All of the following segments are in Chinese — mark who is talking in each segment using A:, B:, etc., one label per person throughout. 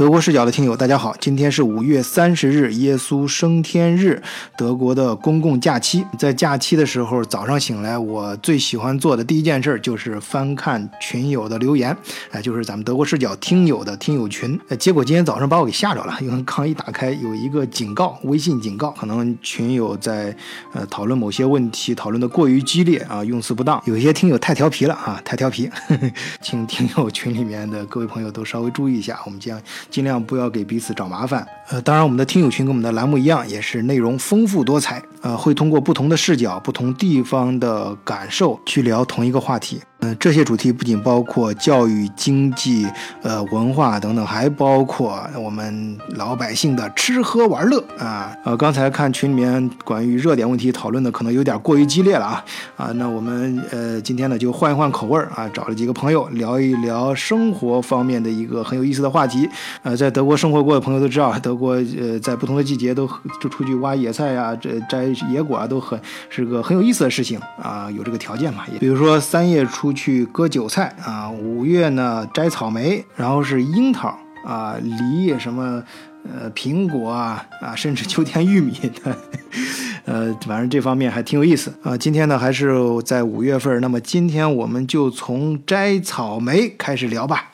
A: 德国视角的听友，大家好，今天是五月三十日，耶稣升天日，德国的公共假期。在假期的时候，早上醒来，我最喜欢做的第一件事就是翻看群友的留言，哎，就是咱们德国视角听友的听友群。呃，结果今天早上把我给吓着了，因为刚一打开有一个警告，微信警告，可能群友在呃讨论某些问题，讨论的过于激烈啊，用词不当，有些听友太调皮了啊，太调皮，呵 呵请听友群里面的各位朋友都稍微注意一下，我们将。尽量不要给彼此找麻烦。呃，当然，我们的听友群跟我们的栏目一样，也是内容丰富多彩。呃，会通过不同的视角、不同地方的感受去聊同一个话题。嗯，这些主题不仅包括教育、经济、呃文化等等，还包括我们老百姓的吃喝玩乐啊。呃，刚才看群里面关于热点问题讨论的可能有点过于激烈了啊啊，那我们呃今天呢就换一换口味儿啊，找了几个朋友聊一聊生活方面的一个很有意思的话题。呃，在德国生活过的朋友都知道，德国呃在不同的季节都就出去挖野菜呀，这摘野果啊都很是个很有意思的事情啊，有这个条件嘛。也比如说三月初。去割韭菜啊，五月呢摘草莓，然后是樱桃啊、梨什么，呃，苹果啊啊，甚至秋天玉米的，呃，反正这方面还挺有意思啊。今天呢还是在五月份，那么今天我们就从摘草莓开始聊吧。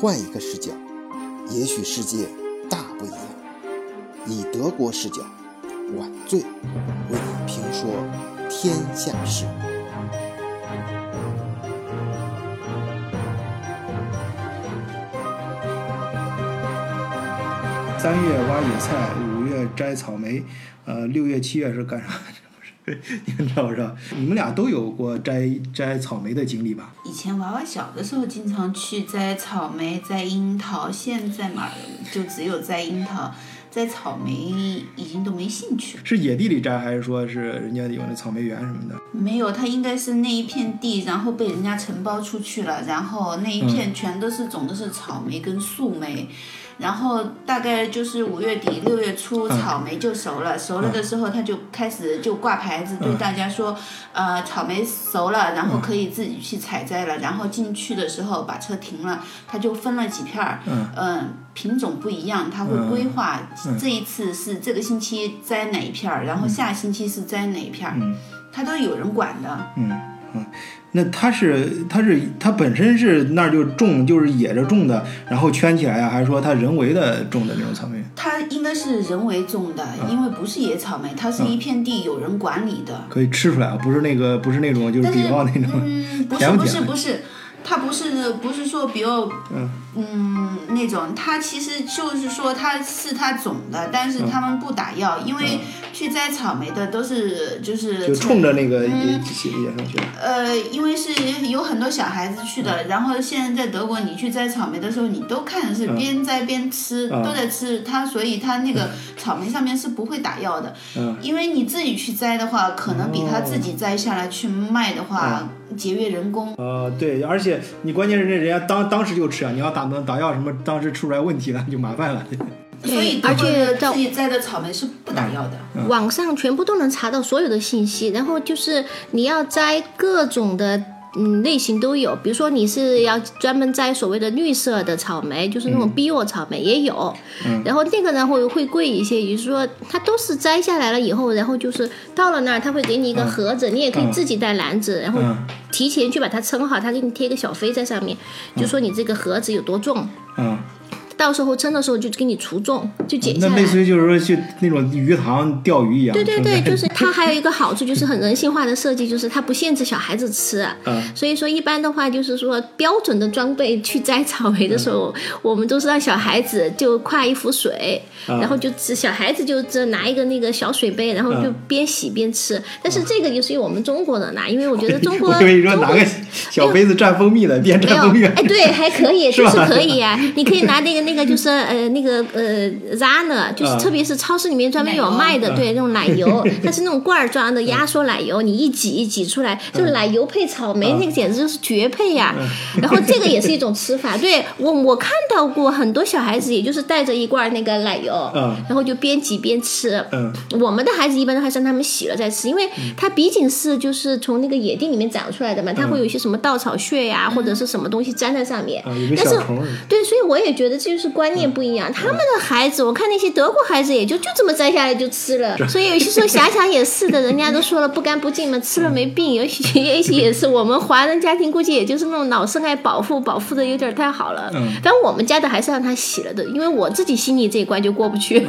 B: 换一个视角，也许世界大不一样。以德国视角，晚醉为你评说天下事。
A: 三月挖野菜，五月摘草莓，呃，六月、七月是干啥？不是，你们知道不知道？你们俩都有过摘摘草莓的经历吧？
C: 以前娃娃小的时候，经常去摘草莓、摘樱桃，现在嘛，就只有摘樱桃。摘草莓已经都没兴趣了。
A: 是野地里摘，还是说是人家有那草莓园什么的？
C: 没有，它应该是那一片地，然后被人家承包出去了，然后那一片全都是种的是草莓跟树莓。然后大概就是五月底六月初，草莓就熟了。熟了的时候，他就开始就挂牌子，对大家说，呃，草莓熟了，然后可以自己去采摘了。然后进去的时候把车停了，他就分了几片儿，嗯，品种不一样，他会规划这一次是这个星期摘哪一片儿，然后下星期是摘哪一片儿，他都有人管的。
A: 嗯嗯。那它是它是它本身是那儿就种就是野着种的，然后圈起来啊，还是说它人为的种的那种草莓？
C: 它应该是人为种的，因为不是野草莓，它是一片地有人管理的。
A: 可以吃出来啊，不是那个不是那种就是比方那种，
C: 嗯，不是不是不是。它不是不是说比较嗯那种，它其实就是说它是它种的，但是他们不打药，因为去摘草莓的都是就是
A: 就冲着那个野野上去。
C: 呃，因为是有很多小孩子去的，然后现在在德国，你去摘草莓的时候，你都看的是边摘边吃，都在吃它，所以它那个草莓上面是不会打药的。
A: 嗯。
C: 因为你自己去摘的话，可能比他自己摘下来去卖的话。节约人工。
A: 呃，对，而且你关键是人家当当时就吃啊，你要打打药什么，当时出出来问题了就麻烦了。
C: 所以，
D: 而且
C: 自己摘的草莓是不打药的。
D: 网上全部都能查到所有的信息，然后就是你要摘各种的。嗯，类型都有，比如说你是要专门摘所谓的绿色的草莓，就是那种 bio 草莓也有，然后那个呢会会贵一些，也就是说它都是摘下来了以后，然后就是到了那儿他会给你一个盒子，你也可以自己带篮子，然后提前去把它称好，他给你贴个小飞在上面，就说你这个盒子有多重。
A: 嗯。
D: 到时候称的时候就给你除重，就减下来。
A: 那类似于就是说，去那种鱼塘钓鱼一样。
D: 对对对，就是它还有一个好处，就是很人性化的设计，就是它不限制小孩子吃。
A: 嗯。
D: 所以说，一般的话就是说，标准的装备去摘草莓的时候，我们都是让小孩子就挎一壶水，然后就只小孩子就只拿一个那个小水杯，然后就边洗边吃。但是这个就是我们中国人拿，因为我觉得 中国。
A: 我跟你说，拿个小杯子蘸蜂蜜的，边蘸蜂蜜。
D: 哎，对，还可以，就是可以呀。你可以拿那个那。那个就是呃那个呃 Zana，就是
A: 啊。
D: 特别是超市里面专门有卖的，对那种奶油，它是那种罐儿装的压缩奶油，你一挤一挤出来，就是奶油配草莓，那个简直就是绝配呀。然后这个也是一种吃法，对我我看到过很多小孩子，也就是带着一罐那个奶油，
A: 嗯。
D: 然后就边挤边吃。
A: 嗯。
D: 我们的孩子一般都还是让他们洗了再吃，因为它毕竟是就是从那个野地里面长出来的嘛，它会有一些什么稻草屑呀、或者是什么东西粘在上面。但是对，所以我也觉得这就是观念不一样。他们的孩子，我看那些德国孩子也就就这么摘下来就吃了。所以有些时候想想也是的，人家都说了不干不净嘛，吃了没病。也许也许也是我们华人家庭估计也就是那种老是爱保护，保护的有点太好了。
A: 嗯
D: 但我们家的还是让他洗了的，因为我自己心里这一关就过不去。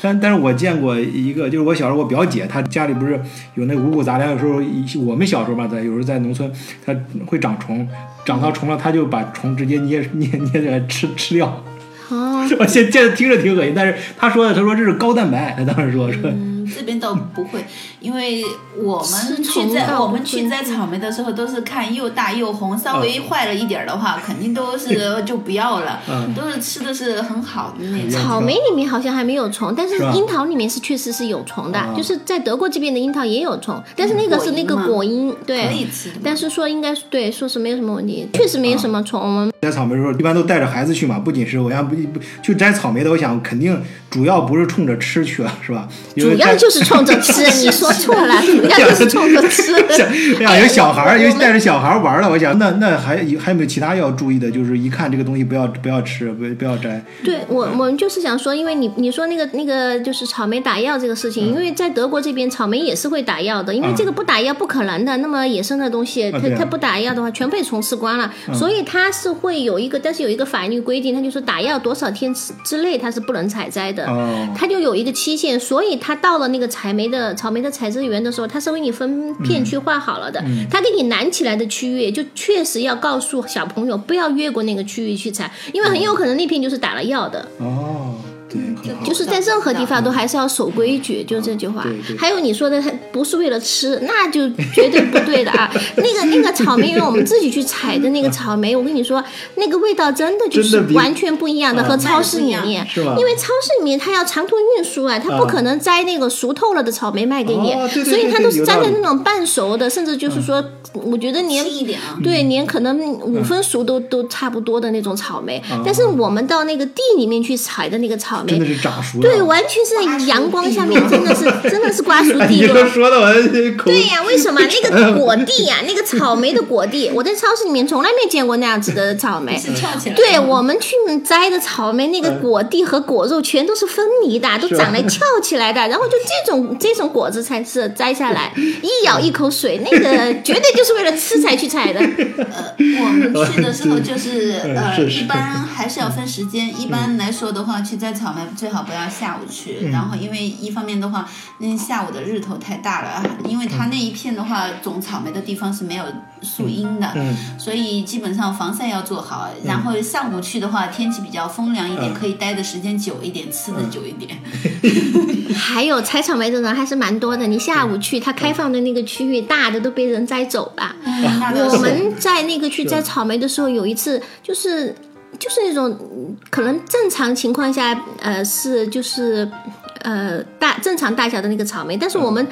A: 但但是我见过一个，就是我小时候我表姐，她家里不是有那五谷杂粮，有时候一我们小时候吧，在有时候在农村，它会长虫，长到虫了，她就把虫直接捏捏捏起来吃吃掉。
D: 哦，
A: 我现现在听着挺恶心，但是他说的，他说这是高蛋白，他当时说说，
C: 嗯，这边倒不会，因为我们去摘我们去摘草莓的时候，都是看又大又红，稍微坏了一点儿的话，肯定都是 就不要了，
A: 嗯
C: 都是吃的是很好的那种。
D: 草莓里面好像还没有虫，但是樱桃里面是确实是有虫的，
A: 啊
D: 就是在德国这边的樱桃也有虫，但是那个是那个果蝇，对，
C: 可以吃
D: 但是说应该对，说是没有什么问题，确实没有什么虫。我们
A: 摘草莓的时候，一般都带着孩子去嘛。不仅是我想不不去摘草莓的，我想肯定主要不是冲着吃去了，是吧？
D: 主要就是冲着吃，你说错了，主要就是冲着吃。
A: 想哎呀，有小孩儿，
D: 我
A: 有带着小孩儿玩儿的，我想那那还有还有没有其他要注意的？就是一看这个东西不要不要吃，不不要摘。
D: 对我，我们就是想说，因为你你说那个那个就是草莓打药这个事情，因为在德国这边草莓也是会打药的，因为这个不打药不可能的。那么野生的东西，它它不打药的话，全被虫吃光了，所以它是会有一个，但是有一个法律规定，它就是打药多少天之之内它是不能采摘的。
A: 哦，
D: 它就有一个期限，所以它到了那个采莓的草莓的采摘园的时候，它是为你分片区划好了的。它给你拦起来的区域，就确实要告诉小朋友不要越过那个区域去采，因为很有可能那片就是打了药的。
A: 哦，对，很好
D: 就是在任何地方都还是要守规矩，就这句话。还有你说的，它不是为了吃，那就绝对不对的啊！那个那个草莓园，我们自己去采的那个草莓，我跟你说，那个味道真的就是完全不一样的，和超市里面，因为超市里面它要长途运输啊，它不可能摘那个熟透了的草莓卖给你所以它都是摘
A: 对对有道理
D: 的那种半熟的，甚至就是说，我觉得连
C: 一点啊。
D: 对，连可能五分熟都、都差不多的那种草莓，但是我们到那个地里面去采的那个草莓
A: 真的，是长熟了。
D: 对，完全是在阳光下面，真的是 真的是瓜熟
A: 哎，
D: 蒂落。
A: 说的我口
D: 对呀、为什么那个果地呀、那个草莓的果地，我在超市里面从来没见过那样子的草莓。
C: 是翘起来
D: 对我们去摘的草莓，那个果蒂和果肉全都是分离的，都长得翘起来的。然后就这种这种果子才是摘下来，一咬一口水，那个绝对就是为了吃才去采的。
C: 呃，我们去的时候就是呃，一般还是要分时间。一般来说的话，去摘草莓最好不要下午去，然后因为一方面的话，那下午的日头太大了，因为它那一片的话，种草莓的地方是没有树荫的，
A: 嗯
C: 所以基本上防晒要做好。然后上午去的话，天气比较风凉一点，
A: 嗯
C: 可以待的时间久一点，吃的久一点。
D: 还有采草莓的人还是蛮多的，你下午去，它开放的那个区域大的都被人摘走了。
C: 嗯，
D: 我。们在那个去摘草莓的时候，有一次就是就是那种嗯可能正常情况下，呃是就是呃大正常大小的那个草莓，但是我们。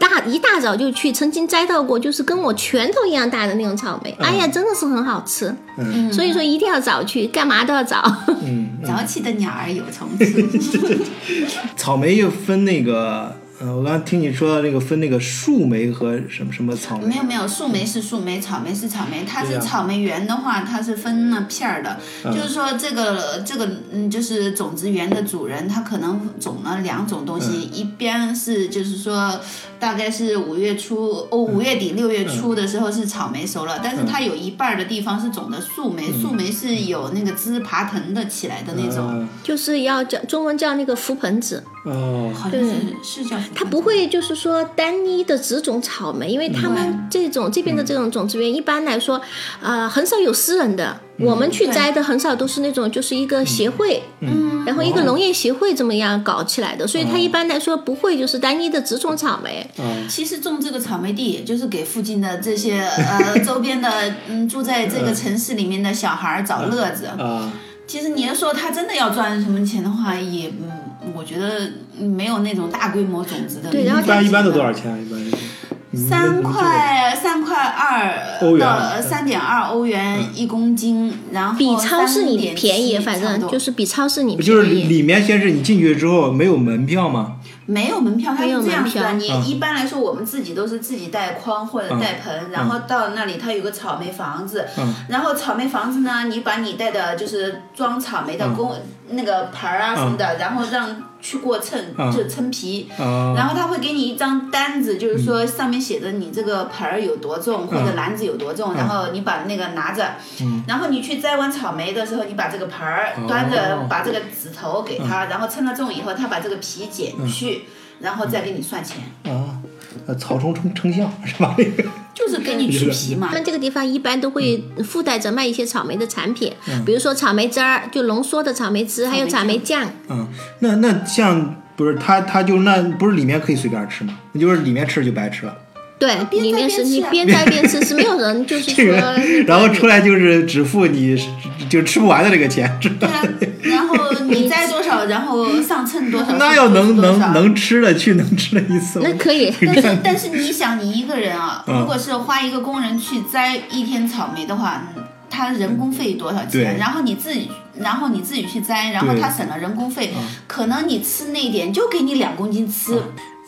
D: 大一大早就去，曾经摘到过，就是跟我拳头一样大的那种草莓，哎呀，真的是很好吃。
A: 嗯
D: 所以说一定要早去，干嘛都要早。
A: 嗯，
C: 早起的鸟儿有虫吃。
A: 草莓又分那个，呃，我刚刚听你说到那个分那个树莓和什么什么草莓
C: 没有没有，树莓是树莓，草莓是草莓。它是草莓园的话，它是分了片儿的，就是说这个这个嗯，就是种植园的主人，他可能种了两种东西，一边是就是说大概是五月初哦五月底六月初的时候是草莓熟了，但是它有一半儿的地方是种的树莓，树莓是有那个枝爬藤的起来的那种，
A: 啊
D: 就是要叫中文叫那个覆盆子，
A: 哦，
C: 好像是是叫
D: 它不会就是说单一的只种草莓，因为他们这种这边的这种种植园一般来说，呃，很少有私人的。我们去摘的很少都是那种就是一个协会，
C: 嗯，
D: 然后一个农业协会这么样搞起来的，所以它一般来说不会就是单一的只种草莓。
A: 嗯，
C: 其实种这个草莓地，也就是给附近的这些呃周边的嗯住在这个城市里面的小孩儿找乐子。
A: 啊，
C: 其实你要说他真的要赚什么钱的话，也嗯，我觉得没有那种大规模种植的。
D: 对然后
A: 一般一般都多少？钱？一般就是你
C: 三块三块二
A: 欧元。
C: 到三点二欧元一公斤，然后
D: 比超市里
C: 3.7
D: 便宜，反正就是比超市里
A: 不就是
D: 便宜。
A: 里面先是你进去之后没有门票吗？
C: 没有门票，它
D: 有
C: 是这样子的。你一般来说，我们自己都是自己带筐或者带盆，然后到那里它有个草莓房子，
A: 嗯
C: 然后草莓房子呢，你把你带的就是装草莓的
A: 嗯
C: 工、那个盆儿啊什么的，然后让去过秤，
A: 嗯
C: 就称皮。
A: 啊、
C: 然后他会给你一张单子，就是说上面写着你这个盆儿有多重，或者篮子有多重，然后你把那个拿着，然后你去摘完草莓的时候，你把这个盆儿端着，
A: 哦。
C: 把这个指头给他，然后称了重以后，他把这个皮剪去，然后再给你算钱，
A: 啊，呃草丛称称象是吧？那个
C: 就是给你去皮嘛
D: 他。们这个地方一般都会附带着卖一些草莓的产品，
A: 嗯
D: 比如说草莓汁儿，就浓缩的草莓汁，还有草莓酱。
A: 嗯，那那像不是他他就那不是里面可以随便吃吗？那就是里面吃就白吃了。
D: 对，
C: 边
D: 里面是
C: 摘边吃
D: 边摘边吃，是没有人就是说
A: 然后出来就是只付你就吃不完的这个钱，
C: 对？啊，然后你摘多少，然后上秤多少，
A: 那要能能能吃的去能吃的一次？
D: 那可以。
C: 但是但是你想，你一个人啊，
A: 嗯
C: 如果是花一个工人去摘一天草莓的话，嗯他人工费多少
A: 对
C: 钱？然后你自己，然后你自己去摘，然后他省了人工费，
A: 嗯
C: 可能你吃那一点就给你两公斤吃。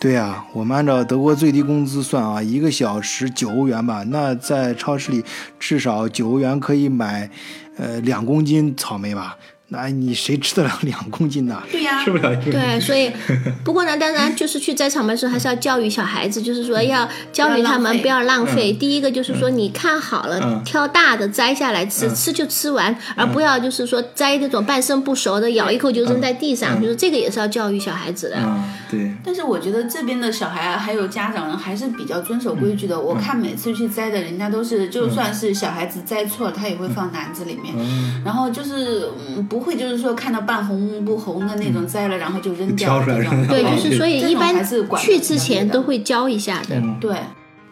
A: 对啊，我们按照德国最低工资算啊，一个小时九欧元吧，那在超市里至少九欧元可以买，呃，两公斤草莓吧？那你谁吃得了两公斤呢？
C: 对呀
A: 吃不了一斤。
D: 对，所以 不过呢，当然就是去摘草莓的时候，还是要教育小孩子，就是说要教育他们不要浪费。第一个就是说，你看好了，
A: 嗯
D: 挑大的摘下来吃，吃就吃完，而不要就是说摘那种半生不熟的，咬一口就扔在地上。就是这个也是要教育小孩子的。
A: 嗯，对，
C: 但是我觉得这边的小孩啊，还有家长还是比较遵守规矩的。
A: 嗯
C: 我看每次去摘的，人家都是就算是小孩子摘错了，他也会放篮子里面。
A: 嗯
C: 然后就是嗯，不会就是说看到半红不红的那种摘了，然后就扔掉
A: 挑出来
C: 这种
A: 扔掉
D: 对，
A: 哦
D: 就是所以一般去之前都会浇一下的。
A: 嗯
C: 对。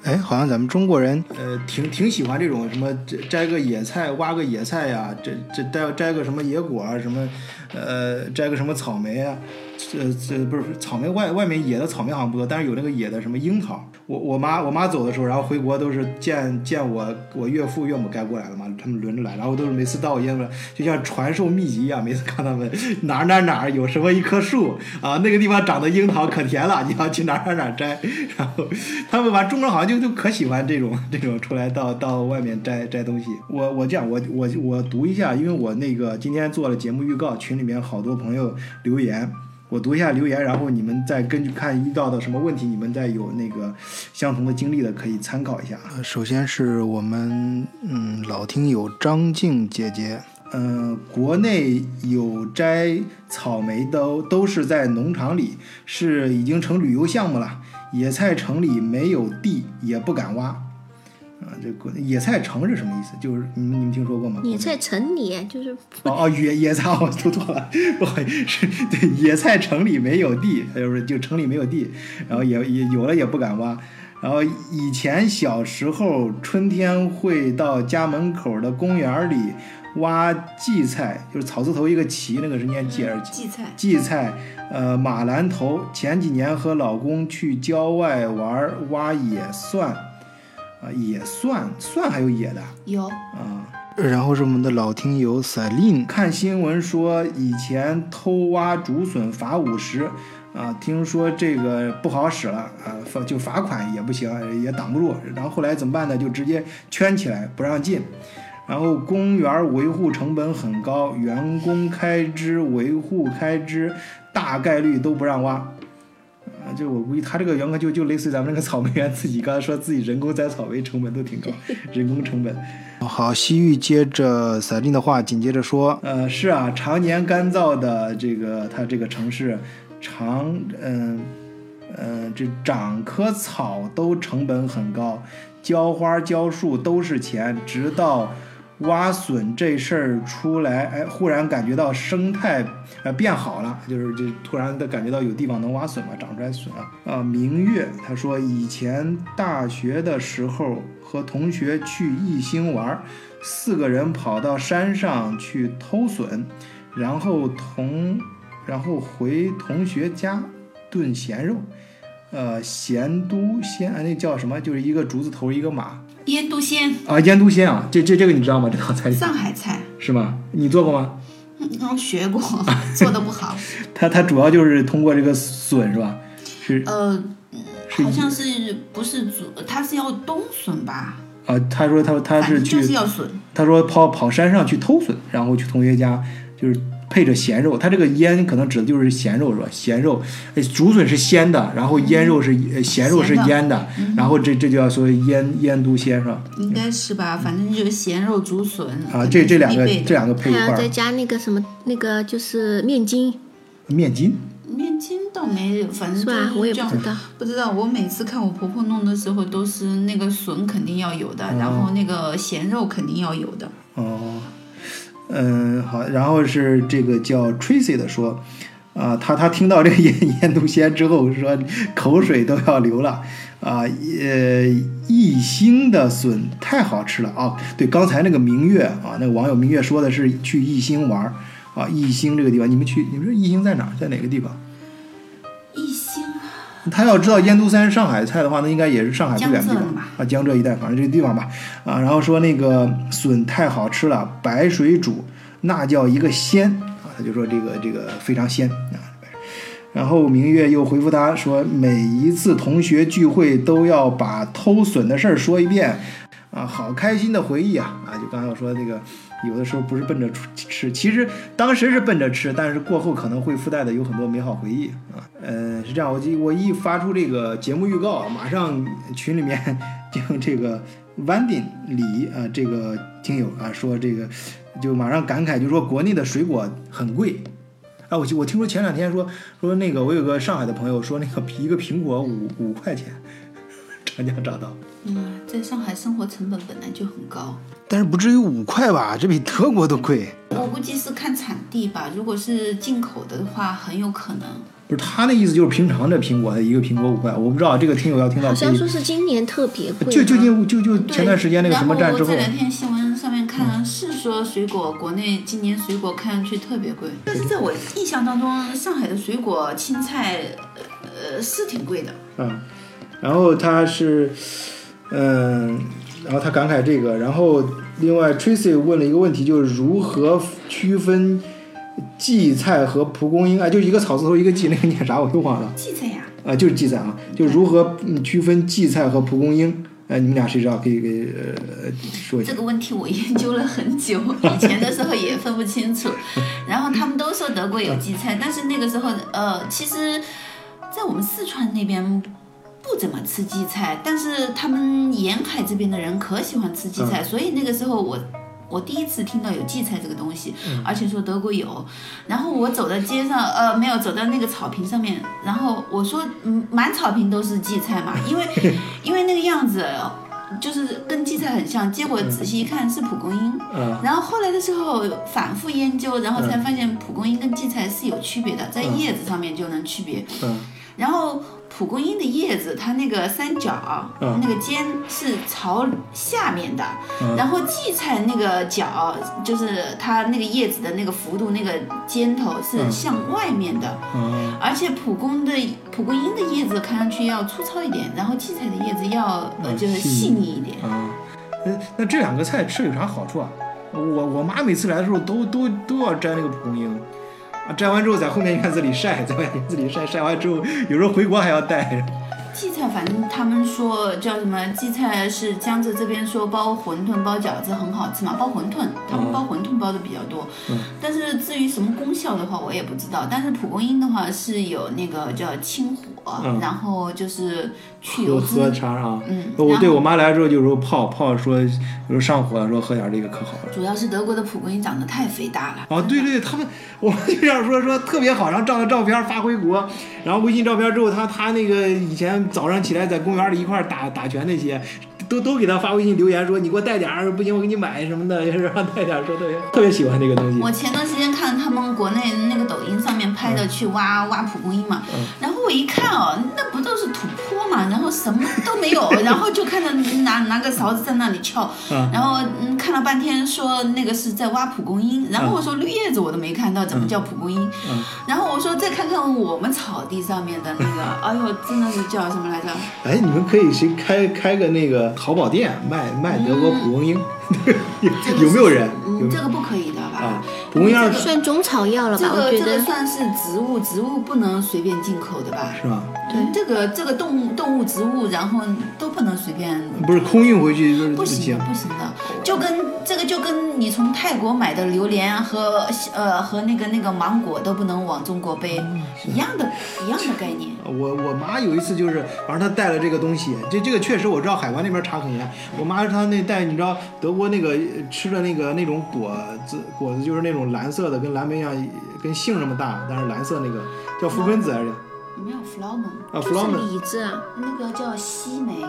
A: 哎，好像咱们中国人，呃，挺挺喜欢这种什么摘摘个野菜、挖个野菜呀，这这摘摘个什么野果啊，什么，呃，摘个什么草莓啊，这这不是草莓外外面野的草莓好像不多，但是有那个野的什么樱桃。我我妈我妈走的时候，然后回国都是见见我我岳父岳母该过来了嘛，他们轮着来，然后都是每次到我爷们就像传授秘籍一样，每次看他们哪儿哪儿哪儿有什么一棵树啊，那个地方长的樱桃可甜了，你要去哪儿哪儿哪儿摘，然后他们把中国人好像就就可喜欢这种这种出来到到外面摘摘东西。我我这样我我我读一下，因为我那个今天做了节目预告，群里面好多朋友留言。我读一下留言，然后你们再根据看遇到的什么问题，你们再有那个相同的经历的可以参考一下。呃首先是我们嗯老听友张静姐姐，嗯、国内有摘草莓的都是在农场里，是已经成旅游项目了。野菜城里没有地，也不敢挖。啊，这国野菜城是什么意思？就是你们你们听说过吗？
D: 野菜城里就是
A: 哦哦，野 野菜我读错了，不好意思，是对野菜城里没有地，就是就城里没有地，然后也也有了也不敢挖。然后以前小时候春天会到家门口的公园里挖荠菜，就是草字头一个齐，那个是念荠还是
C: 荠菜，
A: 荠菜，呃，马兰头。前几年和老公去郊外玩，挖野蒜，啊，也算算还有野的。
C: 有
A: 啊。然后是我们的老听友 Celine，看新闻说以前偷挖竹笋罚五十，啊，听说这个不好使了啊，罚就罚款也不行，也挡不住。然后后来怎么办呢？就直接圈起来不让进。然后公园维护成本很高，员工开支、维护开支大概率都不让挖。啊，就我估计他这个员工就就类似于咱们那个草莓园自己刚才说自己人工摘草莓成本都挺高，人工成本。好，西域接着赛琳的话，紧接着说，呃，是啊，常年干燥的这个它这个城市，常嗯嗯、这长棵草都成本很高，浇花浇树都是钱，直到。挖笋这事儿出来，哎，忽然感觉到生态呃变好了，就是这突然的感觉到有地方能挖笋了，长出来笋了。啊，明月他说以前大学的时候和同学去宜兴玩，四个人跑到山上去偷笋，然后同然后回同学家炖咸肉。呃，咸都鲜，啊那叫什么？就是一个竹字头一个马
C: 腌笃鲜，
A: 啊，腌笃鲜啊，这这这个你知道吗？这道菜
C: 上海菜，
A: 是吗？你做过吗？
C: 嗯，我学过，做的不好。
A: 它它主要就是通过这个笋是吧？是
C: 呃，好像是不是煮，它是要冬笋吧？
A: 啊，他说他他是
C: 反正就是，要笋。
A: 他说跑跑山上去偷笋，然后去同学家就是配着咸肉，它这个腌可能指的就是咸肉是吧？咸肉，哎，竹笋是鲜的，然后腌肉是呃咸肉是腌的，然后这这就要说腌腌都鲜是吧？
C: 应该是吧，反正就是咸肉竹笋
A: 啊，这这两个这两个配一
D: 还要再，加那个什么，那个就是面筋，
A: 面筋
C: 面筋倒没有，反正？
D: 我也
C: 这样
D: 不知道。
C: 不知道，我每次看我婆婆弄的时候，都是那个笋肯定要有的，然后那个咸肉肯定要有的。
A: 哦，嗯，嗯好，然后是这个叫 Tracy 的说，啊、他他听到这个腌腌笃鲜之后说口水都要流了，啊、呃，一星的笋太好吃了啊！对，刚才那个明月啊，那个网友明月说的是去一星玩啊，一星这个地方，你们去，你们说一星在哪儿？在哪个地方？他要知道燕都鲜上海菜的话，那应该也是上海不远的地方啊，江浙一带，反正这个地方吧啊。然后说那个笋太好吃了，白水煮那叫一个鲜啊，他就说这个这个非常鲜啊。然后明月又回复他说，每一次同学聚会都要把偷笋的事儿说一遍啊，好开心的回忆啊啊！就刚才我说那个，有的时候不是奔着吃，其实当时是奔着吃，但是过后可能会附带的有很多美好回忆啊。呃，是这样，我记我一发出这个节目预告啊，马上群里面就这个 Wandy 李啊、这个听友啊说这个就马上感慨，就说国内的水果很贵。啊，我我听说前两天说说那个我有个上海的朋友说那个一个苹果五五块钱，厂家找到，
C: 嗯，在上海生活成本本来就很高，
A: 但是不至于五块吧？这比德国都贵。
C: 我估计是看产地吧。如果是进口的话，很有可能。
A: 不是他的意思就是平常的苹果一个苹果五块，我不知道这个听友要听到
D: 好像说是今年特别贵就，
A: 就就近就就前段时间那个什么战之后
C: 然后我这，两天新闻上面看是说水果国内今年水果看上去特别贵，但是在我印象当中，上海的水果青菜呃是挺贵的。
A: 嗯，然后他是，嗯，然后他感慨这个，然后另外 Tracy 问了一个问题，就是如何区分荠菜和蒲公英啊？就一个草字头一个荠，那个念啥我又忘了
C: 荠菜呀，
A: 啊，就是荠菜啊，就如何嗯区分荠菜和蒲公英？哎，你们俩谁知道？可以给呃说一下
C: 这。个问题我研究了很久，以前的时候也分不清楚。然后他们都说德国有荠菜，但是那个时候呃，其实，在我们四川那边。不怎么吃荠菜，但是他们沿海这边的人可喜欢吃荠菜，所以那个时候我我第一次听到有荠菜这个东西，而且说德国有。然后我走到街上，呃，没有走到那个草坪上面，然后我说，嗯，满草坪都是荠菜嘛，因为因为那个样子就是跟荠菜很像。结果仔细一看是蒲公英。
A: 嗯
C: 然后后来的时候反复研究，然后才发现蒲公英跟荠菜是有区别的，在叶子上面就能区别。
A: 嗯
C: 然后蒲公英的叶子，它那个三角、
A: 嗯
C: 那个尖是朝下面的，
A: 嗯
C: 然后荠菜那个角就是它那个叶子的那个幅度，那个尖头是
A: 嗯
C: 向外面的。
A: 嗯
C: 而且蒲公的蒲公英的叶子看上去要粗糙一点，然后荠菜的叶子要呃
A: 嗯
C: 就是
A: 细腻
C: 一点。
A: 嗯，那那这两个菜吃有啥好处啊？我我妈每次来的时候都都都要摘那个蒲公英，啊，摘完之后在后面院子里晒，在外院子里晒，晒完之后有时候回国还要带。
C: 荠菜，反正他们说叫什么？荠菜是江浙这边说包馄饨、包饺子很好吃嘛，包馄饨，他们包馄饨包的比较多。
A: 嗯
C: 但是至于什么功效的话，我也不知道。但是蒲公英的话是有那个叫清火，
A: 嗯
C: 然后就是去油
A: 喝。茶啊。
C: 嗯，
A: 我对
C: 然后
A: 我妈来之后，就说泡泡说，就是上火了，说喝点这个可好了。
C: 主要是德国的蒲公英长得太肥大了。
A: 哦，对对，他们我们就这样说说特别好，然后照了照片发回国，然后微信照片之后，他他那个以前早上起来在公园里一块儿打打拳那些，都都给他发微信留言说你给我带点儿，不行我给你买什么的，就 是让他带点儿，说特别特别喜欢这个东西。
C: 我前段时间看他们国内那个抖音上面拍的去挖挖蒲公英嘛，然后我一看哦，那不都是土坡嘛，然后什么都没有，然后就看到拿拿个勺子在那里撬，然后嗯看了半天说那个是在挖蒲公英，然后我说绿叶子我都没看到，怎么叫蒲公英？然后我说再看看我们草地上面的那个，哎呦真的是叫什么来着？
A: 哎，你们可以谁开开个那个淘宝店卖卖德国蒲公英，有有没有人？
C: 嗯，这个不可以的吧？
A: 啊，蒲公英儿
D: 算中草药了吧？这
C: 个这个算是植物，植物不能随便进口的吧？
A: 是吧？
C: 对，这个这个动物、动物、植物，然后都不能随便。
A: 不是空运回去就是
C: 不行的，不行的，就跟这个就跟你从泰国买的榴莲和呃和那个那个芒果都不能往中国背，一样的，一样的概念。
A: 我我妈有一次就是，反正她带了这个东西，这这个确实我知道海关那边查很严。我妈她那带，你知道德国那个吃的那个那种果子，果子就是那种蓝色的，跟蓝莓一样，跟杏那么大，但是蓝色那个叫覆盆子还是？
C: 没有 flower
A: 啊
D: 就是
A: ，flower
D: 李子啊，
C: 那个叫西梅，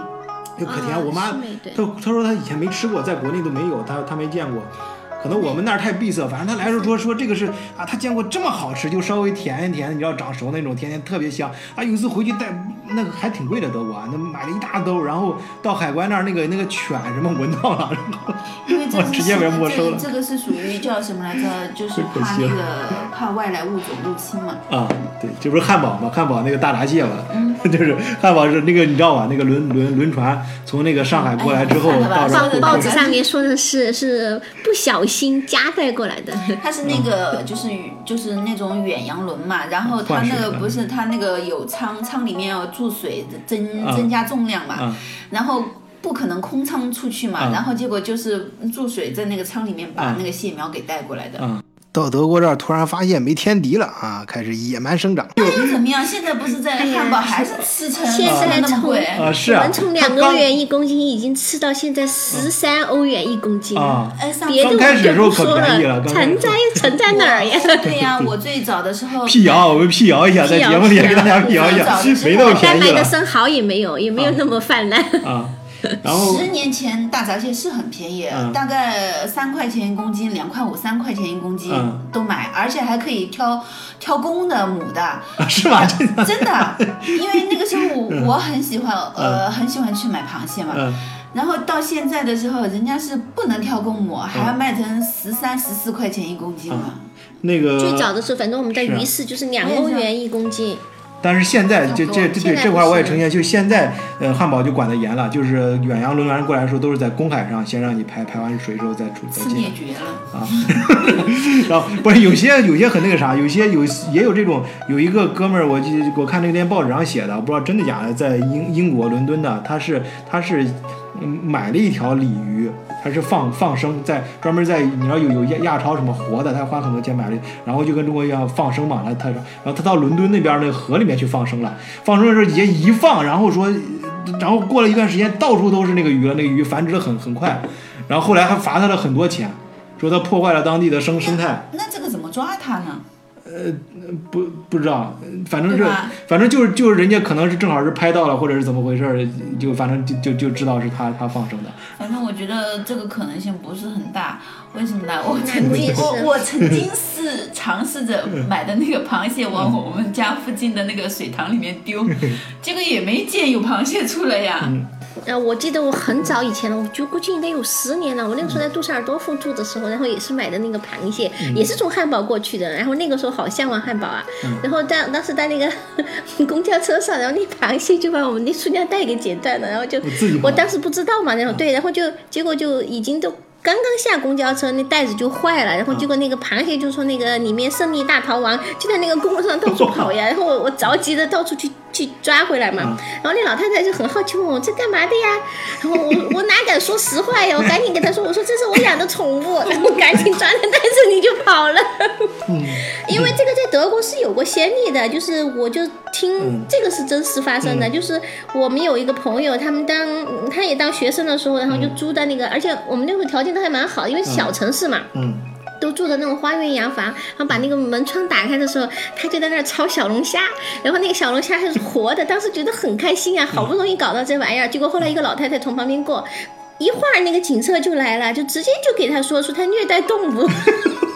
A: 就可甜。
D: 啊
A: 我妈她她说她以前没吃过，在国内都没有，她她没见过。可能我们那儿太闭塞，反正他来的时候说说这个是啊，他见过这么好吃，就稍微甜一甜，你知道长熟那种，甜甜特别香。啊，有一次回去带那个还挺贵的德国啊，那买了一大兜，然后到海关那儿那个那个犬什么闻到了，然后
C: 因为这
A: 我 直接被没收了
C: 这这个是属于叫什么来着？就是怕那个怕外来物种入侵嘛。
A: 啊，对，这不是汉堡吗？汉堡那个大闸蟹嘛，
C: 嗯
A: 就是汉堡是那个你知道吧？那个轮轮轮船从那个上海过来之后
D: 报报纸上面说的是是不小心夹带过来的。
C: 它是那个就是就是那种远洋轮嘛，然后它那个不是它那个有舱，舱里面要注水增
A: 啊
C: 增加重量嘛，
A: 啊
C: 然后不可能空仓出去嘛，
A: 啊
C: 然后结果就是注水在那个舱里面把
A: 啊
C: 那个蟹苗给带过来的。
A: 啊。到德国这儿突然发现没天敌了啊，开始野蛮生长。
C: 那又怎么样？现在不是在汉堡还是吃成
D: 现在从
C: 的那么贵？
A: 啊，是啊，
D: 我们从两欧元一公斤已经吃到现在十三欧元一公斤了。
A: 啊，
C: 哎，上
D: 别的
A: 开
D: 我就
A: 始的时候可
D: 不说
A: 便宜了
D: 存在存在哪儿呀？
C: 对呀、我最早的时候
A: 辟谣，我们辟谣一下，在节目里也给大家辟
C: 辟谣
A: 谣一下没那么
D: 该
A: 便宜了
D: 买的生蚝也没有，也没有那么泛滥。
A: 啊。然后
C: 十年前大闸蟹是很便宜，
A: 嗯
C: 大概三块钱一公斤，两块五、三块钱一公斤
A: 嗯
C: 都买，而且还可以挑挑公的、母的，
A: 啊是吧？真的，
C: 真的。因为那个时候我我很喜欢，呃，很喜欢去买螃蟹嘛。
A: 嗯
C: 然后到现在的时候，人家是不能挑公母，还要卖成十三、十四块钱一公斤嘛。
A: 那个
D: 最早的时候，反正我们在鱼市就是两欧元一公斤。
A: 但是现在这这这对这块儿我也呈现，就现在呃汉堡就管得严了，就是远洋轮船过来的时候都是在公海上先让你排排完水之后再出再进
C: 是灭绝了，
A: 啊，然后不是有些有些很那个啥，有些有也有这种有一个哥们儿，我记我看那天报纸上写的，不知道真的假的，在英英国伦敦的，他是他是嗯买了一条鲤鱼，他是放放生，在专门在你知道有有亚亚超什么活的，他花很多钱买了，然后就跟中国一样放生嘛，他他然后他到伦敦那边那个河里面去放生了，放生的时候也一放，然后说，然后过了一段时间，到处都是那个鱼了，那个鱼繁殖的很很快，然后后来还罚他了很多钱。说他破坏了当地的生生态，
C: 那这个怎么抓它呢？
A: 不不知道，反正是反正就是就是人家可能是正好是拍到了，或者是怎么回事儿，就反正就就就知道是他他放生的。
C: 反正我觉得这个可能性不是很大，为什么呢？我曾经我我 曾经是尝试着买的那个螃蟹往我们家附近的那个水塘里面丢，结果也没见有螃蟹出来呀。
D: 呃，我记得我很早以前了，我就估计应该有十年了。我那个时候在杜塞尔多夫住的时候，然后也是买的那个螃蟹，也是从汉堡过去的。然后那个时候好向往汉堡啊，然后当当时在那个 公交车上，然后那螃蟹就把我们那塑料袋给剪断了，然后就
A: 我
D: 当时不知道嘛，然后对，然后就结果就已经都。刚刚下公交车，那袋子就坏了，然后结果那个螃蟹就说那个里面胜利大逃亡，就在那个公路上到处 跑呀，然后我我着急的到处去去抓回来嘛，然后那老太太就很好奇问我这干嘛的呀，然后我我哪敢说实话呀，我 赶紧给她说，我说这是我养的宠物，然 后赶紧抓着袋子你就跑了，因为这个在德国是有过先例的，就是我就听这个是真实发生的，就是我们有一个朋友，他们当他也当学生的时候，然后就租的那个，而且我们那时候条件都还蛮好，因为小城市嘛。
A: 嗯
D: 都住的那种花园洋房，然后把那个门窗打开的时候，他就在那儿炒小龙虾，然后那个小龙虾还是活的，当时觉得很开心啊，好不容易搞到这玩意儿，结果后来一个老太太从旁边过。一会儿那个警车就来了，就直接就给他说出他虐待动物，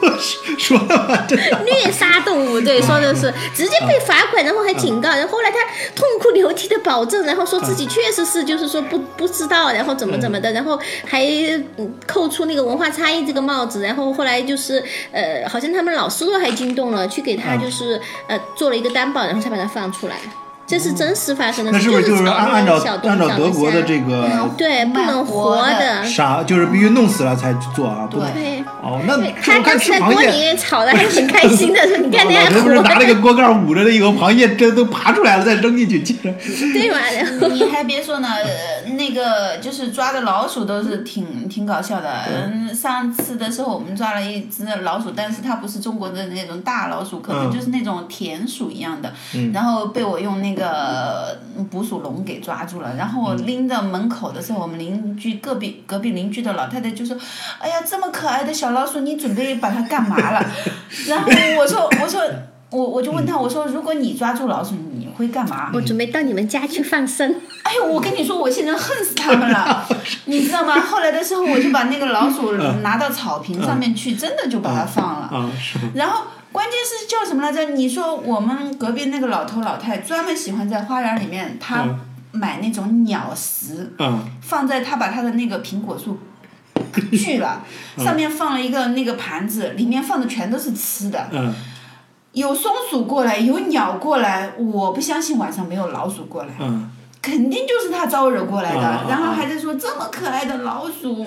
A: 说
D: 虐杀动物，对，说的是直接被罚款，然后还警告，然后后来他痛哭流涕的保证，然后说自己确实是就是说不不知道，然后怎么怎么的，然后还嗯扣出那个文化差异这个帽子，然后后来就是呃，好像他们老师都还惊动了，去给他就是呃做了一个担保，然后才把他放出来。这是真实发生的事，
A: 那是不是就是按按照按照德国的这个
D: 对不能活的，
A: 啥，就是必须弄死了才做啊？不
D: 对。
A: 哦，那
D: 他当时在
A: 吃螃蟹。
D: 锅里面炒的还挺开心的，说 你看那还
A: 老头不是拿那，个锅盖捂着了以后，螃蟹这都爬出来了，再扔进去，接着
D: 对嘛？然后
C: 你还别说呢，呃那个就是抓的老鼠都是挺挺搞笑的。嗯，上次的时候我们抓了一只老鼠，但是它不是中国的那种大老鼠，可能
A: 嗯
C: 就是那种田鼠一样的。然后被我用那个捕鼠笼给抓住了。然后我拎到门口的时候，我们邻居隔壁隔壁邻居的老太太就说：“哎呀，这么可爱的小老鼠，你准备把它干嘛了？” 然后我说：“我说。”我我就问他，我说如果你抓住老鼠，你会干嘛？
D: 我准备到你们家去放生，
C: 哎呦，我跟你说，我现在恨死他们了，你知道吗？后来的时候，我就把那个老鼠拿到草坪上面去，真的就把它放了。
A: 啊，是
C: 然后关键是叫什么来着？你说我们隔壁那个老头老太专门喜欢在花园里面，他
A: 嗯
C: 买那种鸟食，
A: 嗯
C: 放在他把他的那个苹果树锯了，上面放了一个那个盘子，里面放的全都是吃的。
A: 嗯，
C: 有松鼠过来，有鸟过来，我不相信晚上没有老鼠过来。
A: 嗯，
C: 肯定就是他招惹过来的，然后还在说这么可爱的老鼠，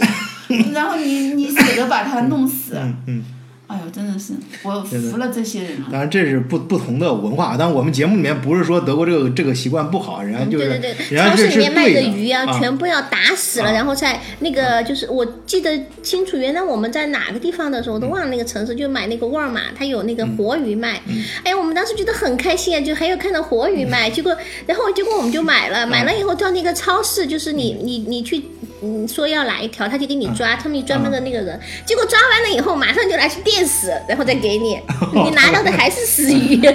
C: 然后你你舍得把它弄死，
A: 嗯嗯。
C: 哎呦，真的是我服了这些人了。
A: 当然这是不不同的文化，但我们节目里面不是说德国这个这个习惯不好，人家就是
D: 对对对，
A: 人家这是
D: 超市里面卖
A: 的。
D: 的鱼啊，
A: 啊。
D: 全部要打死了，
A: 啊。
D: 然后在那个就是我记得清楚，原来我们在哪个地方的时候，我都忘了那个城市，就买那个沃尔玛，它有那个活鱼卖。
A: 嗯
D: 哎呀，我们当时觉得很开心啊，就还有看到活鱼卖，结果然后结果我们就买了，买了以后到那个超市，就是你你你去。嗯，说要哪一条，他就给你抓，他们有专门的那个人。结果抓完了以后，马上就拿去电死，然后再给你，你拿到的还是死鱼。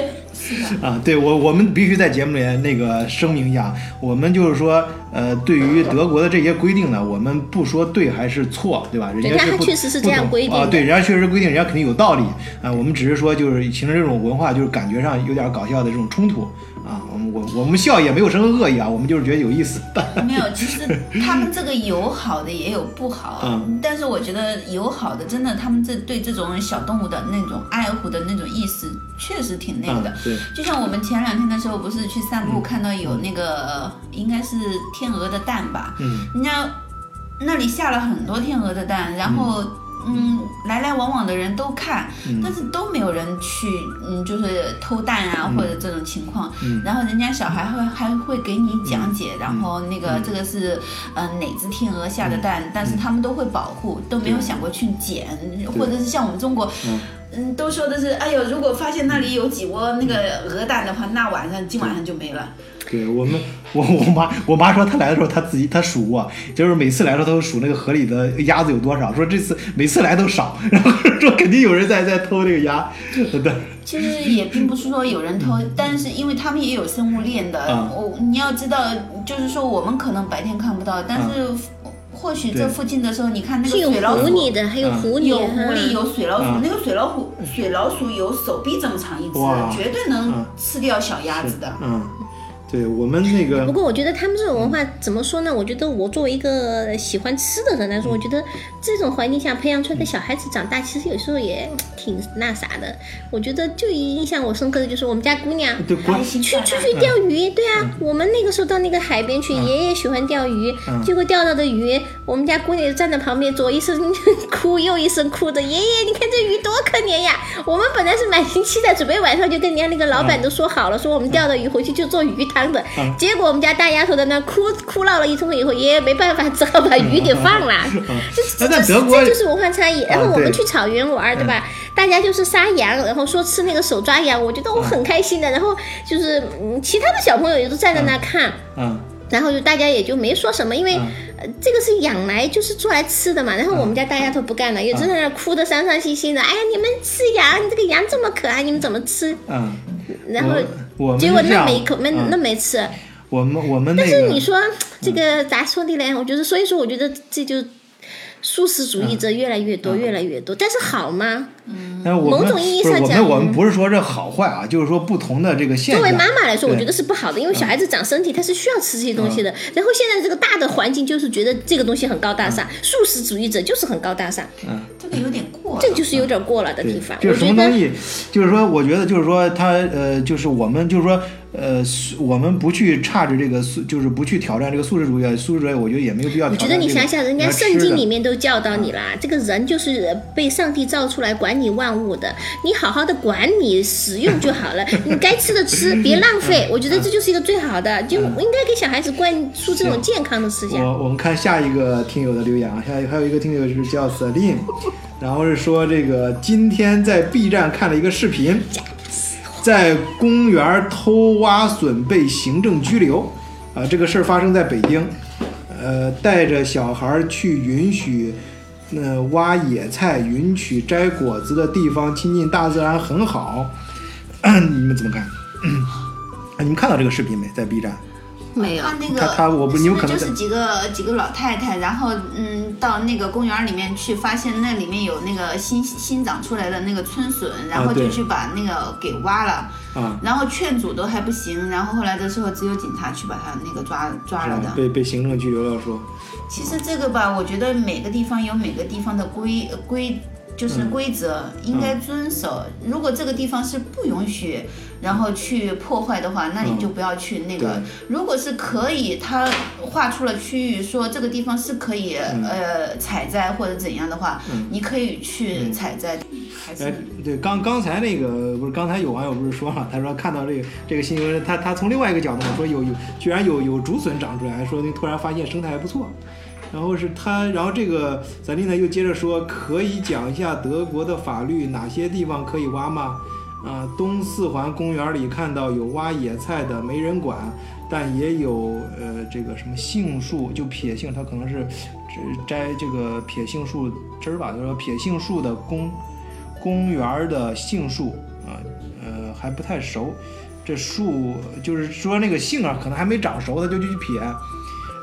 A: 啊，对我我们必须在节目里那个声明一下，我们就是说，呃，对于德国的这些规定呢，我们不说对还是错，对吧？人家
D: 确实是这样规定啊
A: 对，人家确实规定，人家肯定有道理啊。我们只是说，就是形成这种文化，就是感觉上有点搞笑的这种冲突啊。我们我我们笑也没有什么恶意啊，我们就是觉得有意思。
C: 没有，其实他们这个有好的也有不好，
A: 嗯
C: 但是我觉得有好的，真的他们这对这种小动物的那种爱护的那种意识，确实挺那个的。
A: 啊，对，
C: 就像我们前两天的时候，不是去散步，看到有那个应该是天鹅的蛋吧，
A: 嗯
C: 人家那里下了很多天鹅的蛋，然后。嗯，来来往往的人都看，
A: 嗯。
C: 但是都没有人去，嗯，就是偷蛋啊、或者这种情况。
A: 嗯。
C: 然后人家小孩会还会给你讲解，然后那个这个是嗯、呃哪只天鹅下的蛋，但是他们都会保护，都没有想过去捡，或者是像我们中国。嗯，都说的是，哎呦，如果发现那里有几窝那个鹅蛋的话，那晚上今晚上就没了。
A: 对我们，我我妈我妈说她来的时候，她自己她数过，就是每次来的时候她都数那个河里的鸭子有多少，说这次每次来都少，然后 说肯定有人在在偷这个鸭，对，
C: 其实也并不是说有人偷，但是因为他们也有生物链的，
A: 嗯
C: 我、你要知道，就是说我们可能白天看不到，但是或许这附近的时候，你看那个水老鼠。
D: 狐狸的，还有狐狸，
C: 有狐狸，
D: 嗯
C: 有水老鼠，
A: 嗯
C: 那个水老虎，水老鼠有手臂这么长一只，绝对能吃掉小鸭子的。
A: 嗯，对我们那个
D: 不过我觉得他们这种文化怎么说呢？我觉得我作为一个喜欢吃的人来说，我觉得这种环境下培养出来的小孩子长大，其实有时候也挺那啥的。我觉得就印象我深刻的就是我们家姑娘。
A: 对国
C: 开心
D: 去出去钓鱼，对啊，我们那个时候到那个海边去，爷爷喜欢钓鱼，结果钓到的鱼，我们家姑娘站在旁边，左一声哭，右一声哭的，爷爷，你看这鱼多可怜呀！我们本来是满心期待，准备晚上就跟人家那个老板都说好了，说我们钓的鱼回去就做鱼汤的，结果我们家大丫头在那哭哭闹了一通以后，爷爷没办法，只好把鱼给放了。这这
A: 德国
D: 这就是文化差异。然后我们去草原玩，对吧？大家就是杀羊，然后说吃那个手抓羊，我觉得我很开心的。然后就是嗯，其他的小朋友也都站在那看。
A: 嗯
D: 然后就大家也就没说什么，因为、呃这个是养来就是做来吃的嘛。然后我们家大丫头不干了，也正在那哭的伤伤心心的。哎呀，你们吃羊，你这个羊这么可爱，你们怎么吃？
A: 嗯，
D: 然后结果那没一口没
A: 嗯
D: 那没吃。
A: 我们我们那
D: 但，是你说这个咋说的嘞？我觉得，所以说我觉得这就素食主义者越来越多，越来越多。但是好吗？
A: 但我们
D: 某种意义
A: 不是我
D: 上讲
A: 们我们不是说这好坏啊，就是说不同的这个现
D: 作为。妈妈来说，我觉得是不好的，因为小孩子长身体，他是需要吃这些东西的。然后现在这个大的环境就是觉得这个东西很高大上，素食主义者就是很高大上，嗯
C: 这个有点过。
D: 这个就是有点过了的地方。
A: 这
D: 我觉得
A: 是什么东西？就是说，我觉得就是说，他呃，就是我们就是说，呃，素我们不去差着这个素，就是不去挑战这个素食主义，素食主义，我觉得也没有必要
D: 我觉
A: 挑战这个。
D: 得你想想，人家圣经里面都教导你啦，这个人就是被上帝造出来管理万物的，你好好的管理使用就好了，你该吃的吃，别浪费。我觉得这就是一个最好的，就应该给小孩子灌输这种健康的思想。
A: 我我们看下一个听友的留言啊，下一还有一个听友是叫 Celine，然后是说这个今天在 B 站看了一个视频，在公园偷挖笋被行政拘留，啊，这个事儿发生在北京，呃，带着小孩去允许。那，挖野菜、允许摘果子的地方，亲近大自然很好。你们怎么看？你们看到这个视频没？在 B 站？
D: 没有
C: 他，那个
A: 他他我不你有可能
C: 就是几个几个老太太，然后嗯，到那个公园里面去，发现那里面有那个新新长出来的那个春笋，然后就去把那个给挖了，
A: 啊，
C: 然后劝阻都还不行，然后后来的时候只有警察去把他那个抓抓了的。
A: 被被行政拘留了，说
C: 其实这个吧，我觉得每个地方有每个地方的规规，就是规则、应该遵守。如果这个地方是不允许，然后去破坏的话，那你就不要去那个。如果是可以，他划出了区域，说这个地方是可以、呃采摘或者怎样的话，你可以去采摘。还是
A: 哎，对，刚刚才那个不是刚才有网友不是说了，他说看到这个这个新闻，他他从另外一个角度说有有居然有有竹笋长出来，说那突然发现生态还不错。然后是他，然后这个咱丽呢又接着说，可以讲一下德国的法律，哪些地方可以挖吗？啊，东四环公园里看到有挖野菜的，没人管，但也有呃这个什么杏树，就撇杏，它可能是只摘这个撇杏树枝儿吧，就是说撇杏树的公公园的杏树啊，呃还不太熟，这树就是说那个杏啊，可能还没长熟，他就去撇，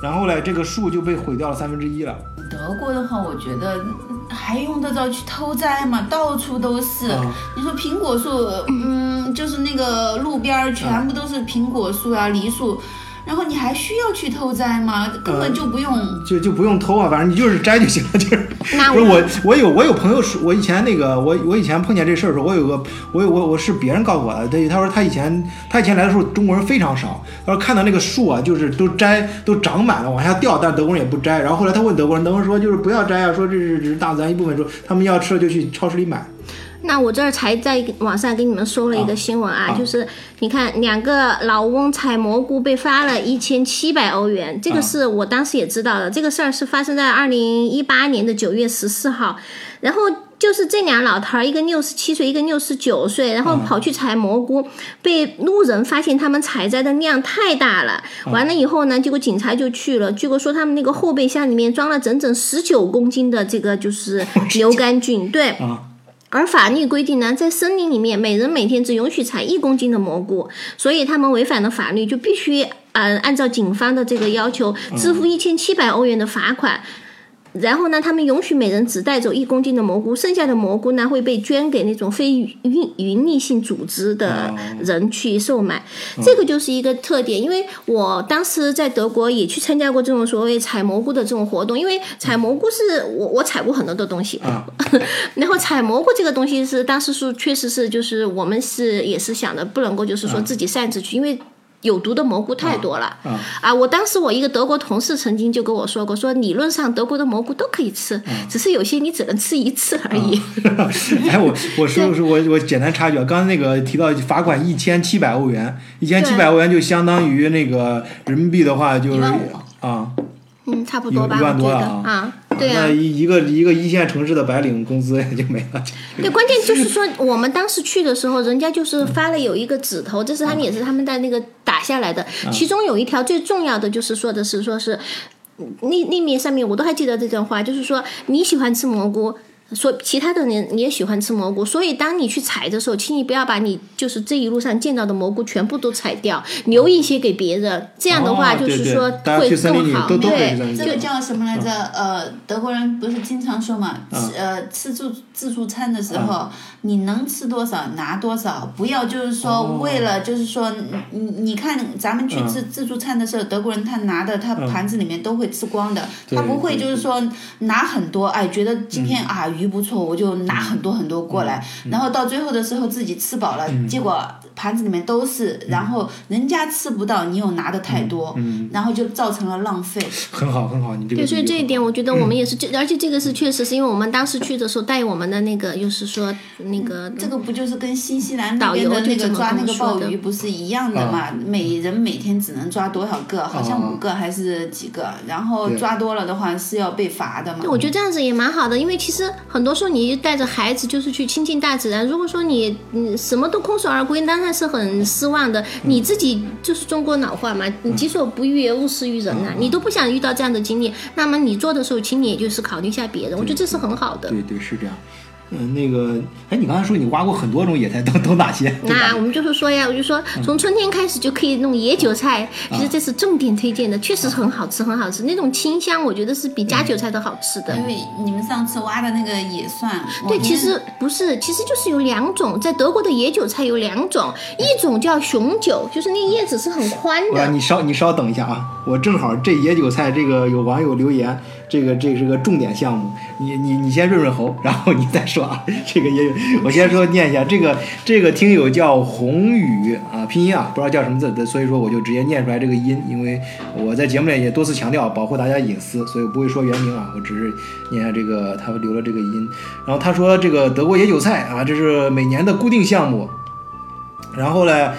A: 然后嘞，这个树就被毁掉了三分之一了。
C: 德国的话，我觉得还用得着去偷摘吗？到处都是。
A: 啊
C: 你说苹果树，嗯，就是那个路边儿全部都是苹果树啊、梨树，然后你还需要去偷摘吗？根本就不用。
A: 就就不用偷啊，反正你就是摘就行了，就是。
D: 那
A: 不是我，我有我有朋友说，我以前那个我我以前碰见这事儿的时候，我有个我有我我是别人告诉我的，他他说他以前他以前来的时候中国人非常少，他说看到那个树啊，就是都摘都长满了往下掉，但德国人也不摘。然后后来他问德国人，德国人说就是不要摘啊，说这是只是大自然一部分，说他们要吃了就去超市里买。
D: 那我这儿才在网上给你们说了一个新闻啊，
A: 啊
D: 就是你看两个老翁采蘑菇被罚了一千七百欧元，这个
A: 啊
D: 是我当时也知道的，这个事儿是发生在二零一八年的九月十四号，然后。就是这俩老头儿，一个六十七岁，一个六十九岁，然后跑去采蘑菇，被路人发现他们采摘的量太大了。完了以后呢，结果警察就去了，结果说他们那个后备箱里面装了整整十九公斤的这个就是 牛肝菌，对，
A: 啊
D: 而法律规定呢，在森林里面，每人每天只允许采一公斤的蘑菇，所以他们违反了法律，就必须呃按照警方的这个要求支付一千七百欧元的罚款。然后呢，他们允许每人只带走一公斤的蘑菇，剩下的蘑菇呢会被捐给那种非营营利性组织的人去售卖。这个就是一个特点，因为我当时在德国也去参加过这种所谓采蘑菇的这种活动，因为采蘑菇是我我采过很多的东西，
A: 啊
D: 然后采蘑菇这个东西是当时是确实是就是我们是也是想的不能够就是说自己擅自去，因为。有毒的蘑菇太多了。
A: 啊
D: 啊！我当时我一个德国同事曾经就跟我说过，说理论上德国的蘑菇都可以吃，只是有些你只能吃一次而已。
A: 哎，我我说说我我简单插一句啊，刚才那个提到罚款一千七百欧元，一千七百欧元就相当于那个人民币的话就是啊，
D: 嗯，差不多吧，
A: 一万
D: 我觉得
A: 多啊
D: 啊，对啊
A: 那，一一个一个一线城市的白领工资也就没了。
D: 对，关键就是说，我们当时去的时候，人家就是发了有一个指头，这是他们也是他们在那个打打下来的。其中有一条最重要的就是说的是说是。那那面上面我都还记得这段话，就是说你喜欢吃蘑菇。说其他的人你也喜欢吃蘑菇，所以当你去采的时候，请你不要把你就是这一路上见到的蘑菇全部都采掉，留一些给别人。这样的话就是说会更好。对，
C: 这个叫什么来着？呃，德国人不是经常说嘛，呃，吃自自助餐的时候，你能吃多少拿多少，不要就是说为了就是说你你看咱们去吃自助餐的时候，德国人他拿的他盘子里面都会吃光的，他不会就是说拿很多，哎，觉得今天啊。鱼不错，我就拿很多很多过来，然后到最后的时候自己吃饱了，结果盘子里面都是，然后人家吃不到，你又拿的太多，然后就造成了浪费。
A: 很好，很好，你这个
D: 对，所以这一点我觉得我们也是，这而且这个是确实是因为我们当时去的时候带我们的那个，就是说那个
C: 这个不就是跟新西兰导游的那个抓那个鲍鱼不是一样的嘛？每人每天只能抓多少个？好像五个还是几个？然后抓多了的话是要被罚的嘛？
D: 我觉得这样子也蛮好的，因为其实。很多时候，你带着孩子就是去亲近大自然。如果说你嗯什么都空手而归，当然是很失望的。你自己就是中国老话嘛，你己所不欲，勿施于人呐。你都不想遇到这样的经历，那么你做的时候，请你也就是考虑一下别人。我觉得这是很好的。
A: 对对，是这样。嗯，那个，哎，你刚才说你挖过很多种野菜，都都哪些？
D: 那我们就是说呀，我就说从春天开始就可以弄野韭菜，其实这是重点推荐的，确实很好吃，很好吃。那种清香，我觉得是比夹韭菜都好吃的。
C: 因为你们上次挖的那个野蒜，
D: 对，其实不是，其实就是有两种，在德国的野韭菜有两种，一种叫雄韭，就是那叶子是很宽的。
A: 你稍你稍等一下啊，我正好这野韭菜这个有网友留言。这个这是个重点项目，你你你先润润喉，然后你再说啊。这个也有，我先说念一下，这个这个听友叫宏宇啊，拼音啊，不知道叫什么字，所以说我就直接念出来这个音，因为我在节目里也多次强调保护大家隐私，所以不会说原名啊，我只是念下这个他留了这个音。然后他说这个德国野韭菜啊，这是每年的固定项目。然后呢，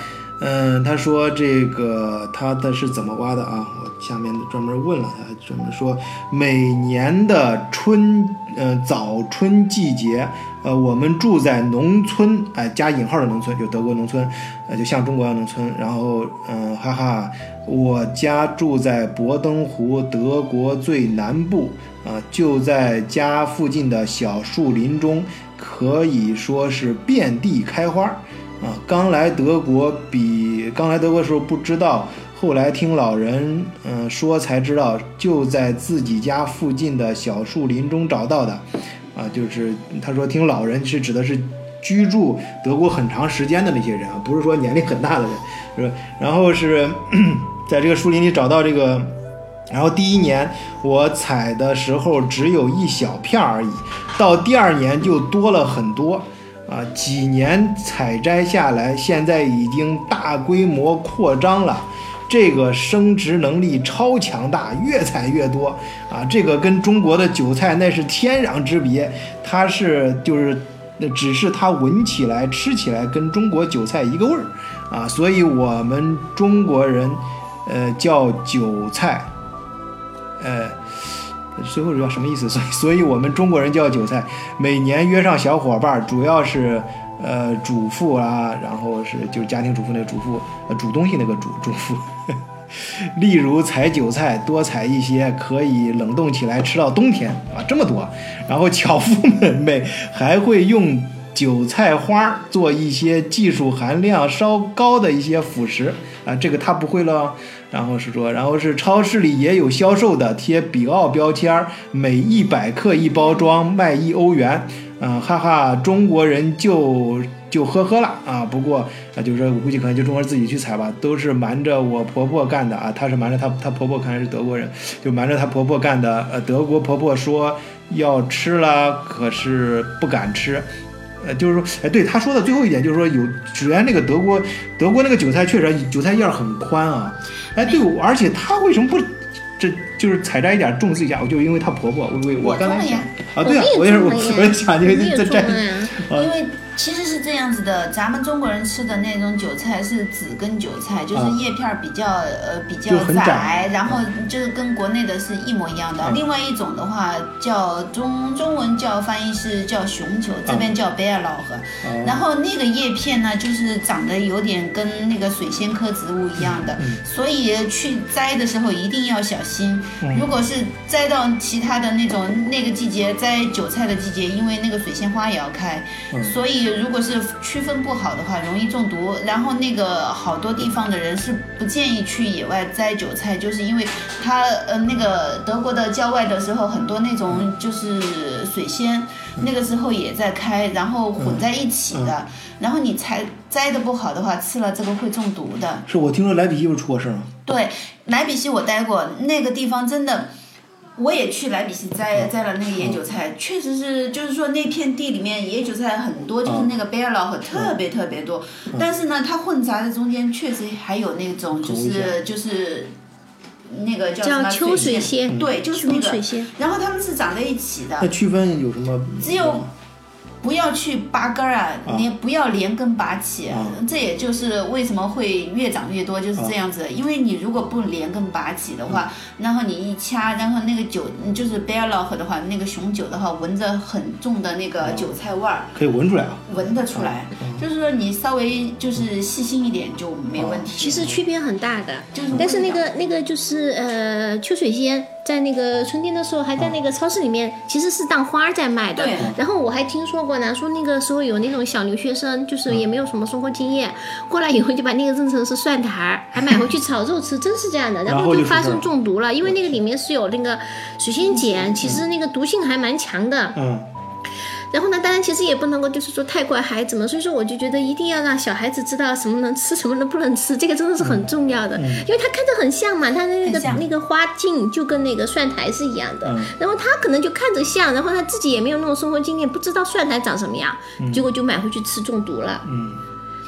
A: 嗯，他说这个他的是怎么挖的啊？我下面专门问了他，专门说每年的春，呃早春季节，呃我们住在农村，哎加引号的农村，就德国农村，呃就像中国样农村。然后，嗯哈哈，我家住在博登湖，德国最南部，啊就在家附近的小树林中，可以说是遍地开花，啊刚来德国比刚来德国的时候不知道。后来听老人嗯说才知道，就在自己家附近的小树林中找到的，啊，就是他说听老人是指的是居住德国很长时间的那些人啊，不是说年龄很大的人，是然后是在这个树林里找到这个，然后第一年我采的时候只有一小片而已，到第二年就多了很多，啊，几年采摘下来，现在已经大规模扩张了。这个生殖能力超强大，越采越多啊！这个跟中国的韭菜那是天壤之别，它是就是，只是它闻起来、吃起来跟中国韭菜一个味儿啊！所以我们中国人，呃，叫韭菜，呃，最后叫什么意思？所以，所以我们中国人叫韭菜。每年约上小伙伴，主要是。呃，主妇啊，然后是就是家庭主妇那个主妇，呃，煮东西那个主主妇。例如采韭菜，多采一些可以冷冻起来吃到冬天啊，这么多。然后巧妇们每还会用韭菜花做一些技术含量稍高的一些辅食啊，这个他不会了。然后是说，然后是超市里也有销售的，贴比奥标签，每一百克一包装，卖一欧元。嗯，哈哈，中国人就就呵呵了啊！不过啊，就是说我估计可能就中国人自己去采吧，都是瞒着我婆婆干的啊。她是瞒着她，她婆婆看来是德国人，就瞒着她婆婆干的。呃，德国婆婆说要吃了，可是不敢吃。呃，就是说，哎，对她说的最后一点就是说，有首先那个德国德国那个韭菜确实韭菜叶很宽啊。哎，对，而且她为什么不？这就是采摘一点种自己家，我就因为她婆婆，我我我刚才想啊，对啊，我也是我我也想就
C: 再
A: 摘，
C: 因 为其实是这样子的，咱们中国人吃的那种韭菜是紫根韭菜，就是
A: 啊。
C: 叶片比较、呃比较
A: 窄。
C: 窄，然后就是跟国内的是一模一样的。
A: 嗯。
C: 另外一种的话叫中中文叫翻译是叫熊球，这边叫贝尔老河。
A: 哦。
C: 然后那个叶片呢，就是长得有点跟那个水仙科植物一样的，
A: 嗯。
C: 所以去摘的时候一定要小心。
A: 嗯。
C: 如果是摘到其他的那种那个季节摘韭菜的季节，因为那个水仙花也要开，
A: 嗯。
C: 所以如果是区分不好的话，容易中毒。然后那个好多地方的人是不建议去野外摘韭菜，就是因为它呃那个德国的郊外的时候，很多那种就是水仙，那个时候也在开，然后混在一起的。然后你采摘的不好的话，吃了这个会中毒的。
A: 是我听说莱比锡不是出过事儿吗？
C: 对，莱比锡我待过，那个地方真的，我也去莱比锡摘摘了那个野韭菜，确实是，就是说那片地里面野韭菜很多，就是那个贝尔老和特别特别多，但是呢，它混杂的中间确实还有那种就是就是。那个叫什么
D: 叫秋水
C: 仙，对，就是那个。然后它们是长在一起的。
A: 那，区分有什么？
C: 只有不要去拔根儿啊，
A: 啊。
C: 你不要连根拔起，
A: 啊。
C: 这也就是为什么会越长越多，就是这样子。因为你如果不连根拔起的话，然后你一掐，然后那个酒就是 bear lock 的话，那个雄酒的话，闻着很重的那个韭菜味儿，
A: 可以闻出来啊。
C: 闻得出来。就是说你稍微就是细心一点就没问题。
D: 其实区别很大的，
C: 就是
D: 但是那个那个就是呃秋水仙，在那个春天的时候还在那个超市里面，其实是当花儿在卖的
C: 对。
D: 然后我还听说过呢，说那个时候有那种小留学生，就是也没有什么生活经验，过来以后就把那个认成是蒜苔儿，还买回去炒肉吃，真是这样的。然
A: 然后
D: 后就发生中毒了，因为那个里面是有那个水仙碱，其实那个毒性还蛮强的。
A: 嗯，
D: 然后呢，当然其实也不能够就是说太怪孩子们，所以说我就觉得一定要让小孩子知道什么能吃，什么能不能吃，这个真的是很重要的，因为他看着很像嘛，他的那个那个花茎就跟那个蒜苔是一样的，
A: 嗯。
D: 然后他可能就看着像，然后他自己也没有那种生活经验，不知道蒜苔长什么样，结果就买回去吃中毒了，
A: 嗯，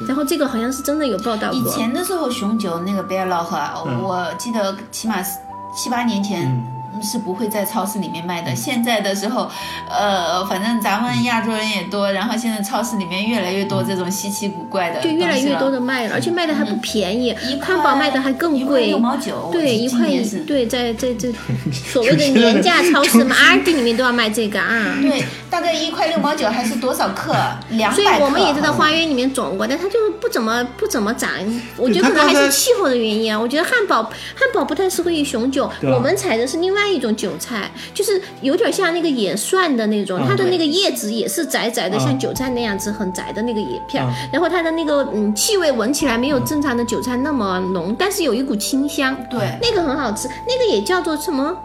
D: 然后这个好像是真的有报道过，
C: 以前的时候，熊酒那个 bear lock，、啊
A: 嗯。
C: 我记得起码是七八年前。是不会在超市里面卖
A: 嗯
C: 的。现在的时候，呃，反正咱们亚洲人也多，然后现在超市里面越来越多这种稀奇古怪的
D: 对越来越多的卖了，而且卖的还不便宜，汉堡卖的还更
C: 一块
D: 贵，
C: 六毛九，
D: 对，一块一。对，在在这 所谓的廉价超市嘛，R D 里面都要卖这个啊。
C: 对，大概一块六毛九还是多少克？两百
D: 所以。我们也知道花园里面种过，但它就是不怎么不怎么长。我觉得可能还是气候的原因啊。我觉得汉堡汉堡不太适合于雄酒，我们采的是另外一种韭菜，就是有点像那个野蒜的那种，
A: 嗯
D: 它的那个叶子也是窄窄的，
A: 嗯
D: 像韭菜那样子很窄的那个叶片然后它的那个嗯气味闻起来没有正常的韭菜那么浓，但是有一股清香。
C: 对，
D: 那个很好吃，那个也叫做什么？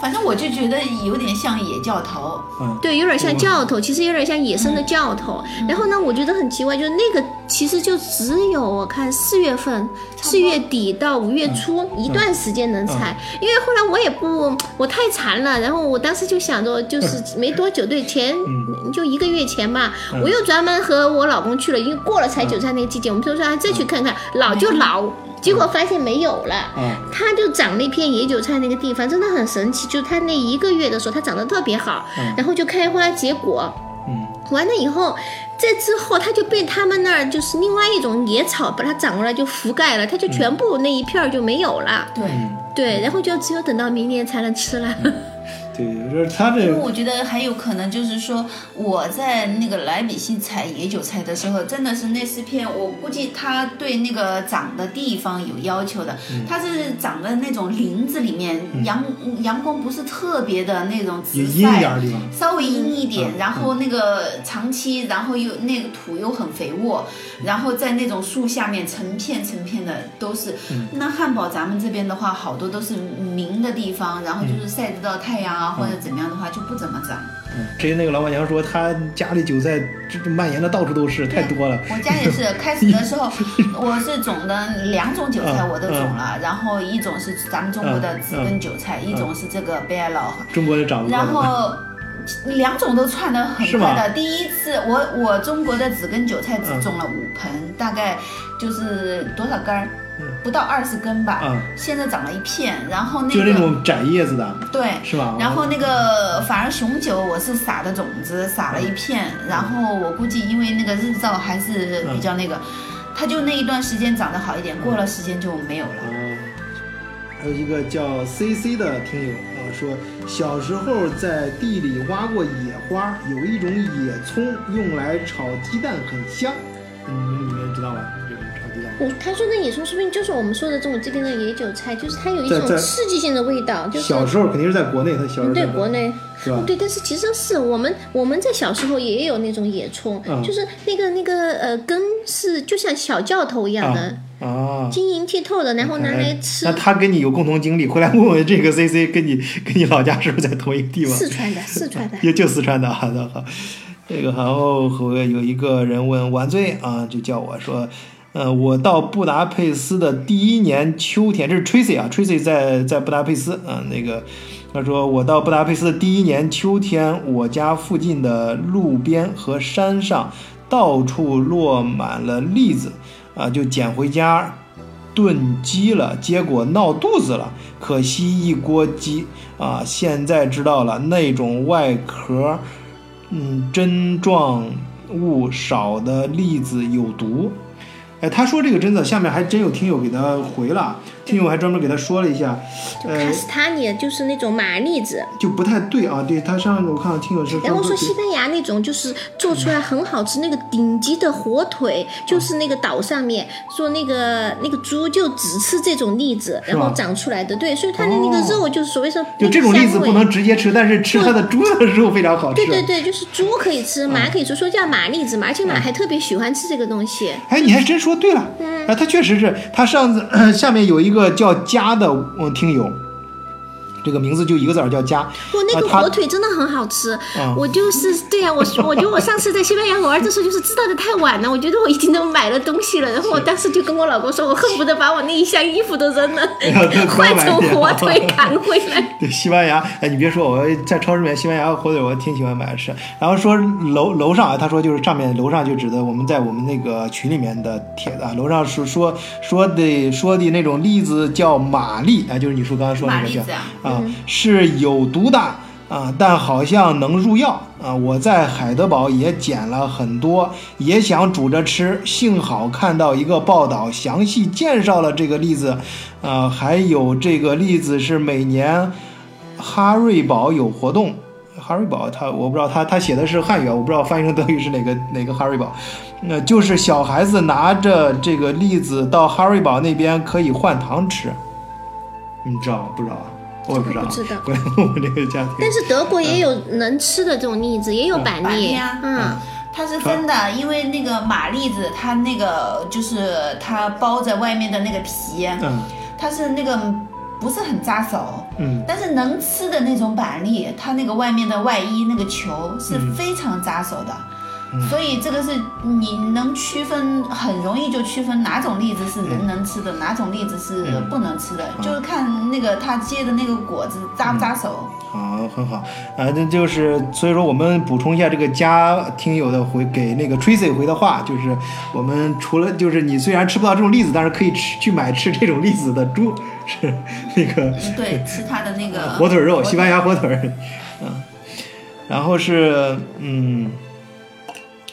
C: 反正我就觉得有点像野教头。
A: 嗯，
D: 对，有点像教头，其实有点像野生的教头。然后呢，我觉得很奇怪，就是那个其实就只有我看四月份、四月底到五月初一段时间能采，因为后来我也不，我太馋了，然后我当时就想着，就是没多久，对，前就一个月前吧，我又专门和我老公去了，因为过了采韭菜那个季节，我们就说啊再去看看，老就老。结果发现没有了，
A: 嗯，
D: 它就长那片野韭菜那个地方真的很神奇，就它那一个月的时候，它长得特别好，然后就开花结果，
A: 嗯，
D: 完了以后，这之后它就被他们那儿就是另外一种野草把它长过来就覆盖了，它就全部那一片儿就没有了，
C: 对，
D: 对，然后就只有等到明年才能吃了。
A: 对，就是他这
C: 因为我觉得还有可能就是说，我在那个莱比锡采野韭菜的时候，真的是那四片，我估计它对那个长的地方有要求的，它是长在那种林子里面，阳阳光不是特别的那种直晒稍微阴一点，
A: 嗯
C: 然后那个长期，然后又那个土又很肥沃，然后在那种树下面成片成片的都是。
A: 嗯
C: 那汉堡咱们这边的话，好多都是明的地方，然后就是晒得到太阳啊，或者怎么样的话就不怎么长。
A: 嗯，之前那个老板娘说，她家里韭菜蔓延的到处都是，太多了。
C: 我家也是，开始的时候我是种的两种韭菜
A: 嗯
C: 我都种了，然后一种是咱们中国的紫根韭菜，一种是这个贝尔老。
A: 中国的长不
C: 然。后两种都窜的很快的。第一次我我中国的紫根韭菜只种了五盆，大概就是多少根儿？不到二十根吧，
A: 嗯
C: 现在长了一片，然后那个
A: 就那种窄叶子的，
C: 对，
A: 是吧？
C: 然后那个反而雄酒我是撒的种子，撒了一片，然后我估计因为那个日照还是比较那个，它就那一段时间长得好一点，过了时间就没有了。
A: 哦，还有一个叫 CC 的听友啊说，小时候在地里挖过野花，有一种野葱用来炒鸡蛋很香，你们你们知道吗？
D: 我他说的野葱是不是就是我们说的这种这边的野韭菜？就是它有一种刺激性的味道，就是
A: 小时候肯定是在国内，他小时候
D: 嗯对国内
A: 是吧？
D: 对，但是其实是我们我们在小时候也有那种野葱，
A: 嗯
D: 就是那个那个呃根是就像小教头一样的，
A: 啊。
D: 晶莹剔透的，然后拿来吃
A: 那。他跟你有共同经历，回来问问这个 C C 跟你跟你老家是不是在同一个地方？
D: 四川的，四川的，
A: 也就四川的，好的好。这个然后和有一个人问晚醉啊，就叫我说，呃，我到布达佩斯的第一年秋天，这是 Tracy 啊，Tracy 在在布达佩斯啊，那个他说我到布达佩斯的第一年秋天，我家附近的路边和山上到处落满了栗子啊，就捡回家炖鸡了，结果闹肚子了，可惜一锅鸡啊！现在知道了，那种外壳，嗯，针状物少的栗子有毒。哎，他说这个真的，下面还真有听友给他回了，听友还专门给他说了一下，
D: 就
A: 呃
D: 卡，斯塔尼就是那种马栗子，
A: 就不太对啊。对他上我看到听友是
D: 然后说
A: 说
D: 西班牙那种就是做出来很好吃，那个顶级的火腿，就是那个岛上面说那个那个猪就只吃这种栗子，然后长出来的，对，所以它的那个肉就是所谓说
A: 就这种栗子不能直接吃，但是吃它的猪的肉非常好吃。
D: 对对对，就是猪可以吃，马可以吃，说叫马栗子嘛，而且马还特别喜欢吃这个东西。
A: 哎，你还真说对了，
D: 嗯。
A: 啊，他确实是他上次、下面有一个叫家的嗯听友，这个名字就一个字儿叫家，
D: 我那个火腿真的很好吃，
A: 嗯
D: 我就是对呀、我我觉得我上次在西班牙玩的时候，就是知道的太晚了，我觉得我已经都买了东西了，然后我当时就跟我老公说，我恨不得把我那一箱衣服都扔了，换成火腿扛回来。
A: 对西班牙，哎，你别说，我在超市里面西班牙火腿我挺喜欢买着吃。然后说楼楼上啊，他说就是上面楼上就指的我们在我们那个群里面的帖子啊，楼上是说说的说的那种栗子叫玛丽啊，就是你说刚刚说那个叫
C: 啊
A: 是有毒的啊，但好像能入药啊。我在海德堡也捡了很多，也想煮着吃，幸好看到一个报道，详细介绍了这个栗子，啊，还有这个栗子是每年哈瑞堡有活动。哈瑞堡，他我不知道他他写的是汉语，我不知道翻译成德语是哪个哪个哈瑞堡。那就是小孩子拿着这个栗子到哈瑞堡那边可以换糖吃，你知道？不知道啊，我也不知道。啊。
D: 不知道。
A: 回来问我这个家庭。
D: 但是德国也有能吃的这种栗子，也有板栗，
C: 板栗啊。
D: 嗯，
C: 它是分的，因为那个马栗子，它那个就是它包在外面的那个皮，
A: 嗯。
C: 它是那个不是很扎手，
A: 嗯。
C: 但是能吃的那种板栗，它那个外面的外衣那个球是
A: 嗯。
C: 非常扎手的。所以这个是你能区分，很容易就区分哪种栗子是人能吃的，哪种栗子是
A: 嗯。
C: 不能吃的，就是看那个它结的那个果子扎不扎手。
A: 好，很好，啊，那就是所以说我们补充一下这个家听友的回给那个 Tracy 回的话，就是我们除了就是你虽然吃不到这种栗子，但是可以吃去买吃这种栗子的猪，是那个
C: 对，吃它的那个
A: 火腿肉，西班牙火腿。儿，嗯，然后是嗯，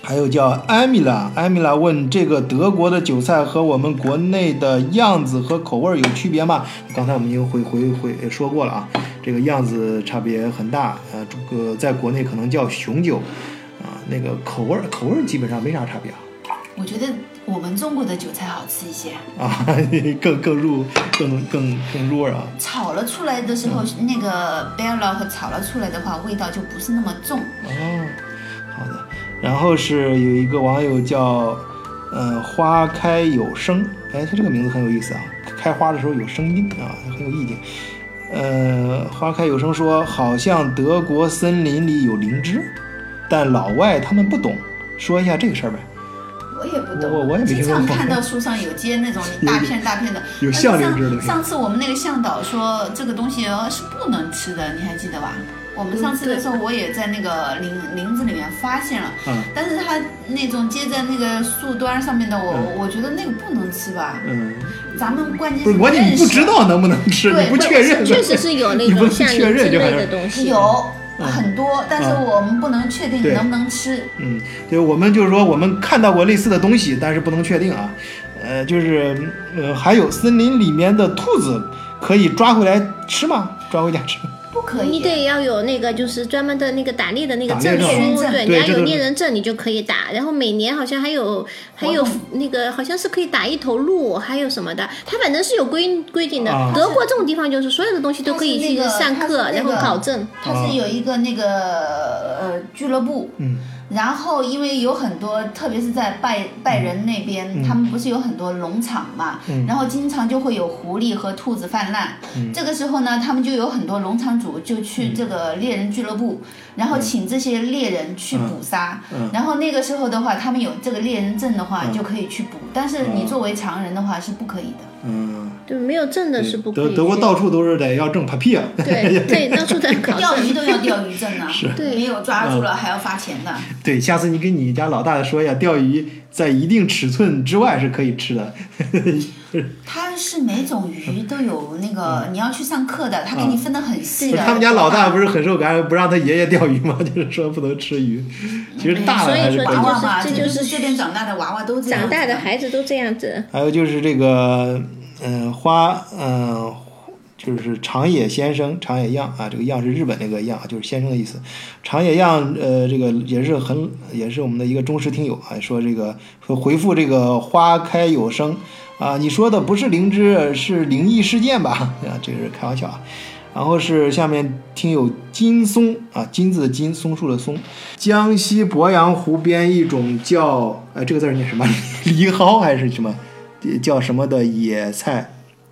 A: 还有叫艾米拉，艾米拉问这个德国的韭菜和我们国内的样子和口味儿有区别吗？刚才我们已经回回回说过了啊，这个样子差别很大，呃，这个在国内可能叫雄酒，啊，那个口味儿口味儿基本上没啥差别啊。
C: 我觉得我们中国的韭菜好吃一些，
A: 啊，更更入更更更入味儿啊。
C: 炒了出来的时候，那个 b e l l a 和炒了出来的话，味道就不是那么重。
A: 哦，好的。然后是有一个网友叫，呃，花开有声，哎，他这个名字很有意思啊，开花的时候有声音啊，很有意境。呃，花开有声说，好像德国森林里有灵芝，但老外他们不懂，说一下这个事儿呗。
C: 我也不懂，
A: 我我也没听
C: 经常看到树上有结那种大片大片的，
A: 有像灵芝的
C: 上上次我们那个向导说这个东西哦是不能吃的，你还记得吧？我们上次的时候，我也在那个林林子里面发现了，
A: 嗯
C: 但是它那种接在那个树端上面的，我、我觉得那个不能吃吧。
A: 嗯，
C: 咱们关键
A: 不是关键你不知道能不能吃，
C: 对
A: 你不确认，
D: 确实是有那
A: 你不能
D: 种像
A: 确认
D: 灵芝类的东西。
C: 有很多，但是
A: 嗯
C: 我们不能确定你能不能吃。
A: 嗯，对，我们就是说我们看到过类似的东西，但是不能确定啊。呃，就是呃，还有森林里面的兔子可以抓回来吃吗？抓回家吃？
C: 不可以。
D: 你得要有那个就是专门的那个打猎的那个证书，对，你要有猎人证，你就可以打。然后每年好像还有还有那个好像是可以打一头鹿，还有什么的，它反正是有规规定的
A: 啊。
D: 德国这种地方就是所有的东西都可以去上课，然后考证。
C: 它是有一个那个呃俱乐部，
A: 嗯，
C: 然后因为有很多，特别是在拜拜仁那边，他们不是有很多农场嘛，然后经常就会有狐狸和兔子泛滥。这个时候呢，他们就有很多农场主就去这个猎人俱乐部，然后请这些猎人去捕杀。然后那个时候的话，他们有这个猎人证的话，就可以去捕。但是你作为常人的话是不可以的。
A: 嗯，
D: 对，没有证的是不可以。
A: 德德国到处都是得要证 papier。
D: 对 对，到处在考
C: 钓。鱼都要钓鱼证呢，
D: 对
C: 没有抓住了还要罚钱的。
A: 对，下次你跟你家老大说一下，钓鱼在一定尺寸之外是可以吃的。
C: 他是每种鱼都有那个，你要去上课的，他给你分的很细的。
A: 他们家老大不是很受感染，不让他爷爷钓鱼吗？就是说不能吃鱼。其实大了
D: 所以说
C: 娃
A: 还是可以。
C: 娃嘛，这
D: 这就是
C: 这边长大的娃娃都这样
D: 长大的孩子都这样子。
A: 还有就是这个，嗯、花，嗯、就是长野先生，长野样啊，这个样是日本那个样，就是先生的意思。长野样，呃，这个也是很，也是我们的一个忠实听友啊，说这个说回复这个花开有声啊，你说的不是灵芝，是灵异事件吧？啊，这个是开玩笑啊。然后是下面听友金松啊，金字的金，松树的松，江西鄱阳湖边一种叫呃这个字念什么？梨蒿还是什么？叫什么的野菜？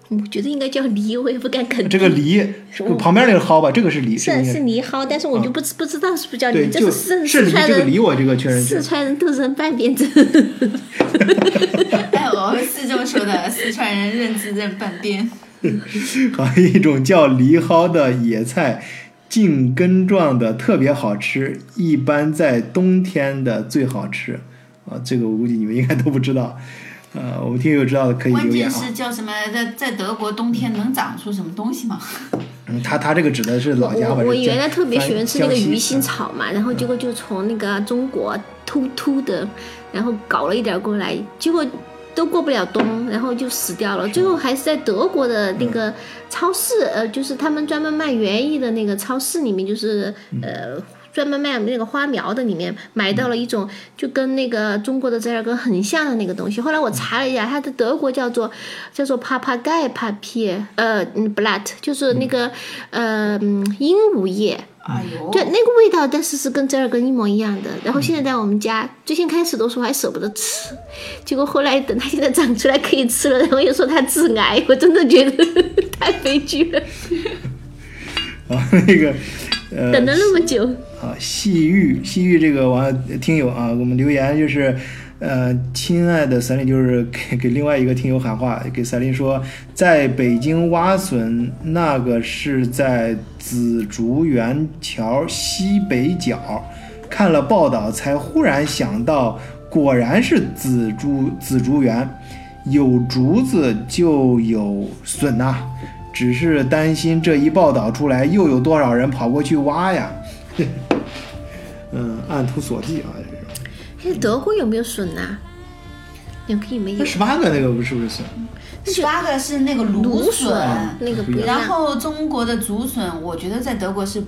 D: 我觉得应该叫梨，我也不敢肯定。
A: 这个梨旁边那个蒿吧，这个是梨，这个
D: 是梨蒿，但是我就不知不知道是不是叫
A: 对，
D: 梨，这
A: 就是梨，
D: 四四川
A: 这个梨
D: 人
A: 我这个确认
D: 四。川人都认半边真。
C: 哎，我们是这么说的，四川人认字认半边。
A: 还有一种叫梨蒿的野菜，茎根状的，特别好吃，一般在冬天的最好吃。啊，这个我估计你们应该都不知道。呃，我们听友知道的可以
C: 关
A: 留言啊。
C: 键是叫什么？在在德国冬天能长出什么东西吗？
A: 嗯，他他这个指的是老家吧？
D: 我我原来特别喜欢吃那个鱼腥草嘛，然后结果就从那个中国偷偷的，然后搞了一点过来，结果都过不了冬，然后就死掉了。最后还是在德国的那个超市，呃，就是他们专门卖园艺的那个超市里面，就是呃。专门卖那个花苗的里面买到了一种就跟那个中国的折耳根很像的那个东西。后来我查了一下，它的德国叫做叫做 papagai papier，呃嗯 blatt，就是那个呃嗯鹦鹉叶。
C: 哎呦，
D: 对，那个味道，但是是跟折耳根一模一样的。然后现在在我们家，最先开始的时候还舍不得吃，结果后来等它现在长出来可以吃了，然后又说它致癌，我真的觉得 太悲剧了，
A: 啊，那个呃，
D: 等了那么久。
A: 啊，西域西域这个网友听友啊，我们留言就是，呃，亲爱的三林，就是给给另外一个听友喊话，给三林说，在北京挖笋，那个是在紫竹园桥西北角，看了报道才忽然想到，果然是紫竹紫竹园，有竹子就有笋呐、只是担心这一报道出来，又有多少人跑过去挖呀？嗯，按图索骥啊，这种。
D: 哎，德国有没有笋呐、有可以没有
A: 那？十八个那个不是不是笋？
C: 十八个是那个芦
D: 芦
C: 笋，
D: 那个不
C: 然。后中国的竹笋，我觉得在德国是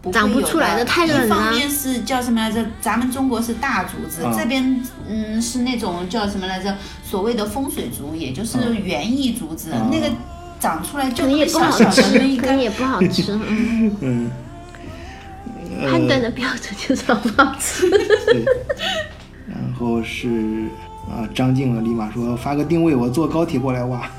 C: 不会
D: 长不
C: 有
D: 出来的太冷了
C: 一方面是叫什么来着？咱们中国是大竹子，
A: 啊
C: 这边嗯是那种叫什么来着？所谓的风水竹，也就是园艺竹子，
A: 啊
C: 那个长出来就小小的那
D: 吃，
C: 一根。
D: 可能也不好吃。嗯，
A: 嗯，
D: 判断的标准就是好不好吃。
A: 对。然后是啊，张静啊，立马说发个定位，我坐高铁过来挖。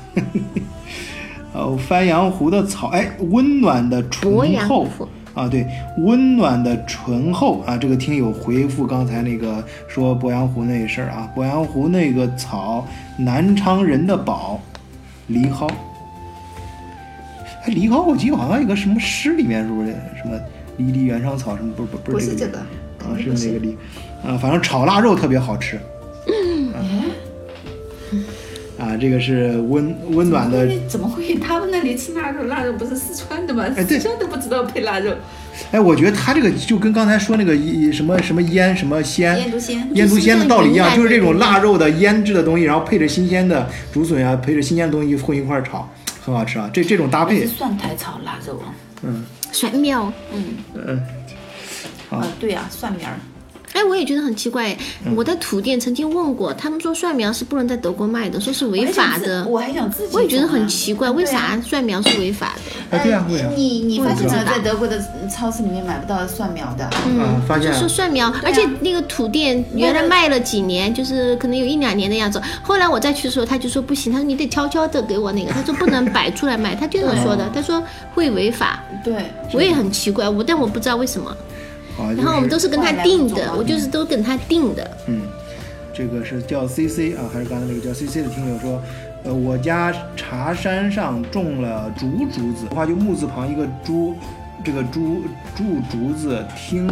A: 哦，番阳湖的草，哎，温暖的醇厚啊，对，温暖的醇厚啊。这个听友回复刚才那个说鄱阳湖那事儿啊，鄱阳湖那个草，南昌人的宝，藜蒿。哎，藜蒿，我记得好像有个什么诗里面是不是什么离离原上草什么不不不是这个
C: 不是这个
A: 啊，
C: 是
A: 是那个梨啊，反正炒腊肉特别好吃。啊，这个是温温暖的，
C: 怎么会？他们那里吃腊肉，腊肉不是四川的吗？
A: 哎对
C: 四川都不知道配腊肉，
A: 哎，我觉得它这个就跟刚才说那个一什么什么腌什么鲜
C: 腌竹鲜。
A: 腌竹鲜的道理一样，
D: 就
A: 就是是这种腊肉的腌制的东西，然后配着新鲜的竹笋啊，配着新鲜的东西混一块儿炒，很好吃啊。这这种搭配，
C: 蒜苔炒腊肉啊。
A: 嗯
D: 蒜苗。
C: 嗯，啊，对啊，蒜苗儿。
D: 哎，我也觉得很奇怪。
A: 嗯
D: 我在土店曾经问过，他们说蒜苗是不能在德国卖的，说是违法的。
C: 我还想自己。
D: 我也觉得很奇怪，为啥蒜苗是违法的？
A: 哎
C: 你你发现了，
D: 我也不知道
C: 在德国的超市里面买不到蒜苗的。
A: 啊，
D: 嗯，
A: 发现
D: 就说蒜苗，而且那个土店原来卖了几年，就是可能有一两年的样子。后来我再去的时候，他就说不行，他说你得悄悄的给我那个，他说不能摆出来卖，他这样说的，他说会违法。
C: 对，
D: 我也很奇怪，我但我不知道为什么。
A: 好，
D: 然后我们都是跟他定的，我就是都跟他定的。
A: 嗯，这个是叫 CC 啊，还是刚才那个叫 CC 的听友说，呃，我家茶山上种了竹竹子，的话就木字旁一个竹，这个竹竹竹子，听，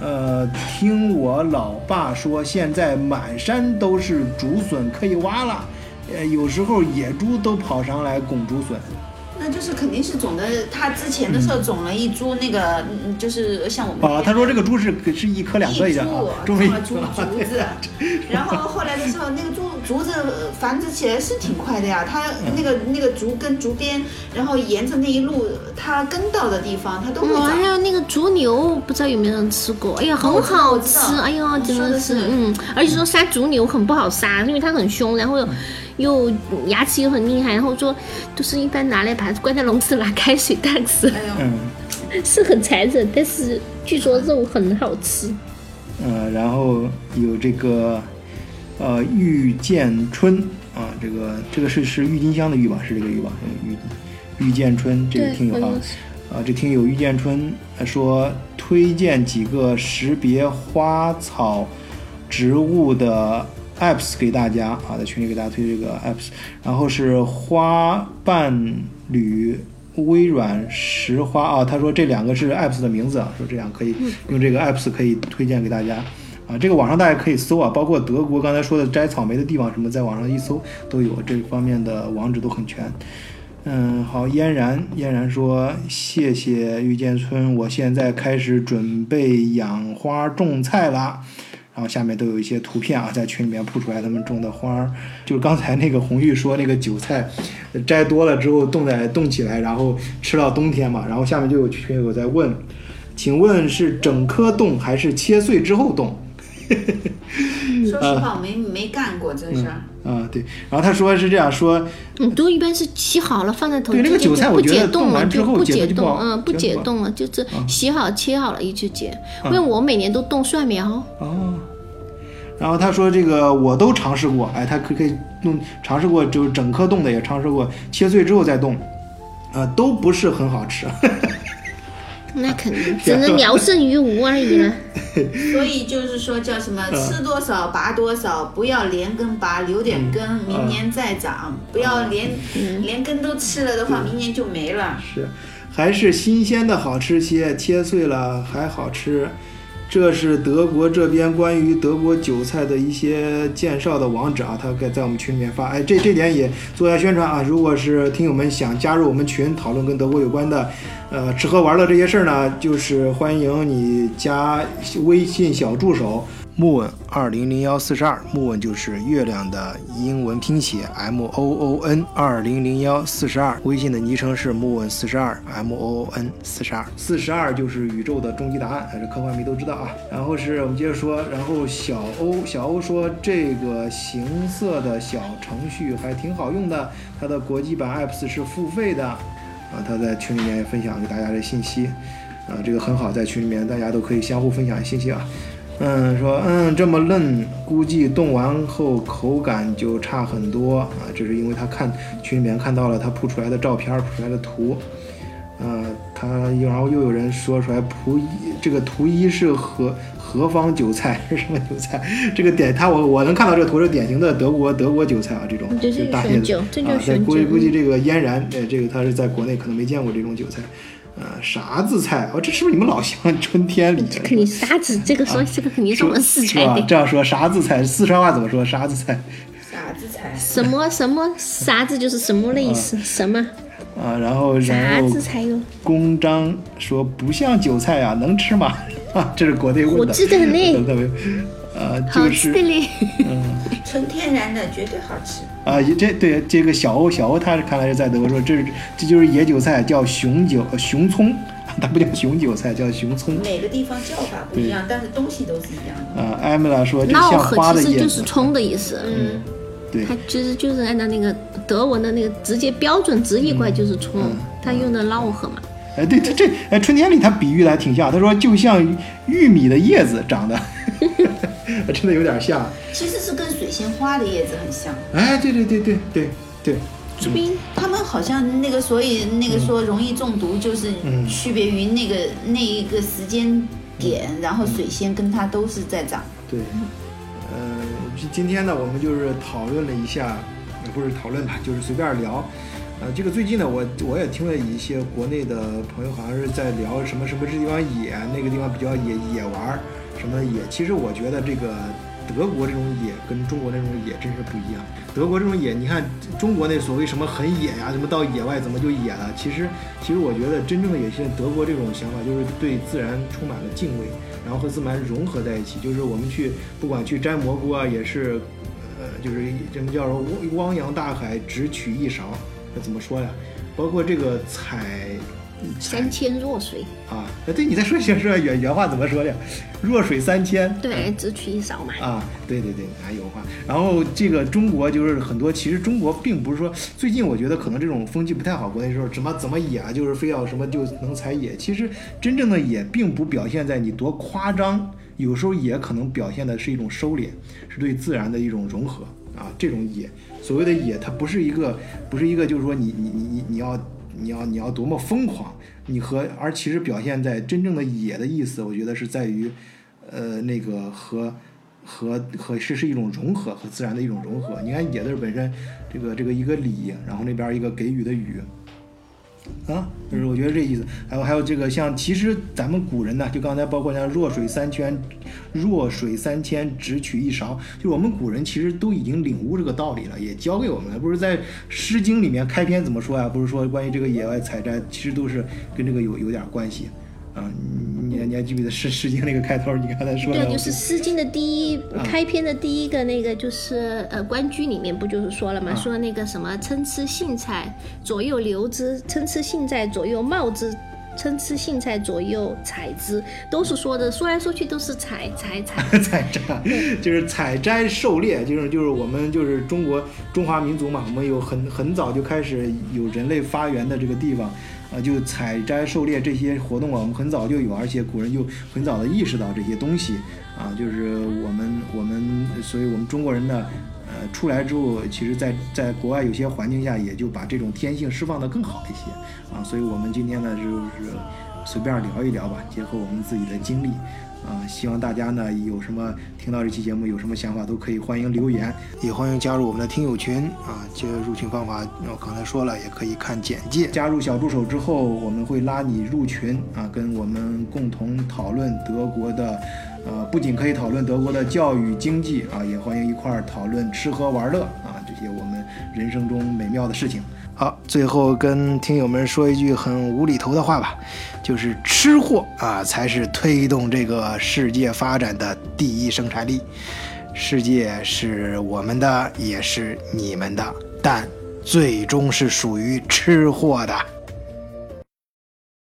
A: 呃，听我老爸说，现在满山都是竹笋可以挖了，呃，有时候野猪都跑上来拱竹笋。
C: 那就是肯定是种的。他之前的时候种了一株那个，嗯就是像我们
A: 啊，他说这个株是是一颗两颗
C: 一样
A: 啊，种 了一
C: 种了竹竹子，然后后来的时候，那个竹竹子繁殖起来是挺快的呀。它那个那个竹根竹边，然后沿着那一路它根到的地方，它都会
D: 嗯，还。有那个竹牛，不知道有没有人吃过？哎呀，很好吃，哎呀，真的是，
C: 说的是
D: 嗯，而且说杀竹牛很不好杀，因为它很凶，然后又又牙齿又很厉害，然后说都是一般拿来把它关在笼子拿开水烫死，
A: 嗯。
D: 是很残忍，但是据说肉很好吃。
A: 呃，然后有这个呃玉见春啊，这个这个是是郁金香的郁吧？是这个郁吧？郁郁见春这个听友啊啊，这听友遇见春呃说推荐几个识别花草植物的 apps 给大家啊，在群里给大家推这个 apps，然后是花瓣旅。微软石花啊，他说这两个是 apps 的名字啊，说这样可以用这个 apps 可以推荐给大家啊。这个网上大家可以搜啊，包括德国刚才说的摘草莓的地方什么，在网上一搜都有这方面的网址都很全。嗯，好，嫣然，嫣然说谢谢遇见村，我现在开始准备养花种菜啦。然后下面都有一些图片啊，在群里面铺出来他们种的花儿，就是刚才那个红玉说那个韭菜呃摘多了之后冻在冻起来，然后吃到冬天嘛。然后下面就有群友在问，请问是整颗冻还是切碎之后冻？
C: 说实话，我没没干过这事儿。
A: 啊，对。然后他说是这样说，
D: 嗯，都一般是洗好了放在头，
A: 对那个韭菜
D: 不
A: 我觉得
D: 解冻
A: 完之
D: 就不解
A: 后不好，
D: 冻嗯，不
A: 解
D: 冻了，就是洗好切好了一直解。因为我每年都冻蒜苗，
A: 哦，然后他说这个我都尝试过，哎，他可可以弄尝试过，就是整颗冻的也尝试过，切碎之后再冻，呃，都不是很好吃。
D: 那肯定 只能聊胜于无而已了。
C: 所以就是说叫什么，吃多少拔多少，不要连根拔，留点根，明年再长。不要连连根都吃了的话，明年就没了。
A: 是，还是新鲜的好吃些，切碎了还好吃。这是德国这边关于德国韭菜的一些介绍的网址啊，他该在我们群里面发。哎，这这点也做下宣传啊。如果是听友们想加入我们群讨论跟德国有关的，呃，吃喝玩乐这些事儿呢，就是欢迎你加微信小助手木稳二零零幺四十二，木稳就是月亮的英文拼写 M O O N 二零零幺四十二，微信的昵称是木稳四十二 M O O N 四十二，四十二就是宇宙的终极答案，还是科幻迷都知道啊。然后是我们接着说，然后小欧小欧说这个行色的小程序还挺好用的，它的国际版 apps 是付费的，啊，他在群里面也分享给大家的信息，啊，这个很好，在群里面大家都可以相互分享信息啊。嗯，说嗯这么嫩，估计冻完后口感就差很多啊。这是因为他看群里面看到了他铺出来的照片，铺出来的图。呃，他然后又有人说出来，图一这个图一是何何方韭菜是 什么韭菜？这个点他我我能看到这个图是典型的德国德国韭菜啊，这种
D: 这是
A: 大叶子啊。
D: 熊韭
A: 估计估计这个嫣然，呃，这个他是在国内可能没见过这种韭菜。呃，啥子菜？哦，这是不是你们老乡春天里的？
D: 肯定啥子？这个说这个肯定是我们四？川的。
A: 这样说啥子菜？四川话怎么说？啥子菜？
C: 啥子菜？
D: 什么什么啥子就是什么的意思？什么
A: 啊，然后然
D: 啥子菜有？
A: 公章说不像韭菜啊，能吃吗？啊，这是国内问的，
D: 我记得很嘞
A: 特别，呃，
D: 好
A: 就是
D: 吃的嘞。
C: 纯天然的，绝对好吃。
A: 啊，这对这个小欧，小欧他看来是在德国说，这是这就是野韭菜，叫熊韭呃熊葱，它不叫熊韭菜，叫熊葱。
C: 每个地方叫法不一样，但是东西都是一样的。
A: 啊，艾米拉说这
D: 闹
A: 像花
D: 河其实就是
A: 的叶子，
D: 葱的意思。嗯，
A: 对
D: 它其实就是按照那个德文的那个直接标准直译过来就是葱，它用的嫪河嘛。
A: 哎，对他这哎春天里他比喻的还挺像，他说就像玉米的叶子长得，真的有点像。
C: 其实是跟水仙花的叶子很像。
A: 哎，对对对对对对，
D: 这边
C: 他们好像那个，所以那个说容易中毒，就是
A: 嗯
C: 区别于那个那一个时间点，然后水仙跟它都是在长。
A: 对，呃，今今天呢，我们就是讨论了一下，也不是讨论吧，就是随便聊。呃，这个最近呢，我我也听了一些国内的朋友，好像是在聊什么什么这地方野，那个地方比较野野玩儿什么野。其实我觉得这个德国这种野跟中国那种野真是不一样。德国这种野，你看中国那所谓什么很野呀、什么到野外怎么就野了？其实其实我觉得真正的野性，德国这种想法就是对自然充满了敬畏，然后和自然融合在一起。就是我们去不管去摘蘑菇啊，也是，呃，就是什么叫汪汪洋大海，只取一勺。那怎么说呀？包括这个采
D: 三千弱水，
A: 啊，哎，对你再说说说原原话怎么说的？弱水三千。
D: 对，只取一勺嘛。
A: 啊，对对对，还有话。然后这个中国就是很多，其实中国并不是说最近我觉得可能这种风气不太好，国内时候怎么怎么野啊，就是非要什么就能采野。其实真正的野并不表现在你多夸张，有时候野可能表现的是一种收敛，是对自然的一种融合啊。这种野，所谓的野，它不是一个不是一个就是说你你你你你要。你要你要多么疯狂，你和而其实表现在真正的野的意思，我觉得是在于，呃，那个和和和是是一种融合和自然的一种融合。你看野字本身，这个这个一个礼，然后那边一个给予的予，啊，就是我觉得这意思。还有还有这个像，其实咱们古人呢，就刚才包括像弱水三千，弱水三千只取一勺，就是我们古人其实都已经领悟这个道理了，也教给我们了。不是在《诗经》里面开篇怎么说呀？不是说关于这个野外采摘，其实都是跟这个有有点关系。啊，你你还记不记得《诗诗经》那个开头？你刚才说的，
D: 对，就是《诗经》的第一开篇的第一个那个，就是呃《关雎》里面不就是说了嘛，说那个什么参差荇菜，左右流之；参差荇菜，左右芼之；参差荇菜，左右采之。都是说的，说来说去都是采采采。
A: 采摘，就是采摘狩猎，就是就是我们就是中国中华民族嘛，我们有很很早就开始有人类发源的这个地方，啊，就采摘狩猎这些活动啊，我们很早就有，而且古人就很早的意识到这些东西，啊，就是我们我们，所以我们中国人呢，呃，出来之后，其实在在国外有些环境下，也就把这种天性释放得更好一些，啊，所以我们今天呢就是随便聊一聊吧，结合我们自己的经历。啊，希望大家呢有什么听到这期节目有什么想法都可以欢迎留言，也欢迎加入我们的听友群啊。这个入群方法我刚才说了，也可以看简介。加入小助手之后，我们会拉你入群啊，跟我们共同讨论德国的，呃，不仅可以讨论德国的教育经济啊，也欢迎一块儿讨论吃喝玩乐啊这些我们人生中美妙的事情。好，最后跟听友们说一句很无厘头的话吧，就是吃货啊才是推动这个世界发展的第一生产力。世界是我们的，也是你们的，但最终是属于吃货的。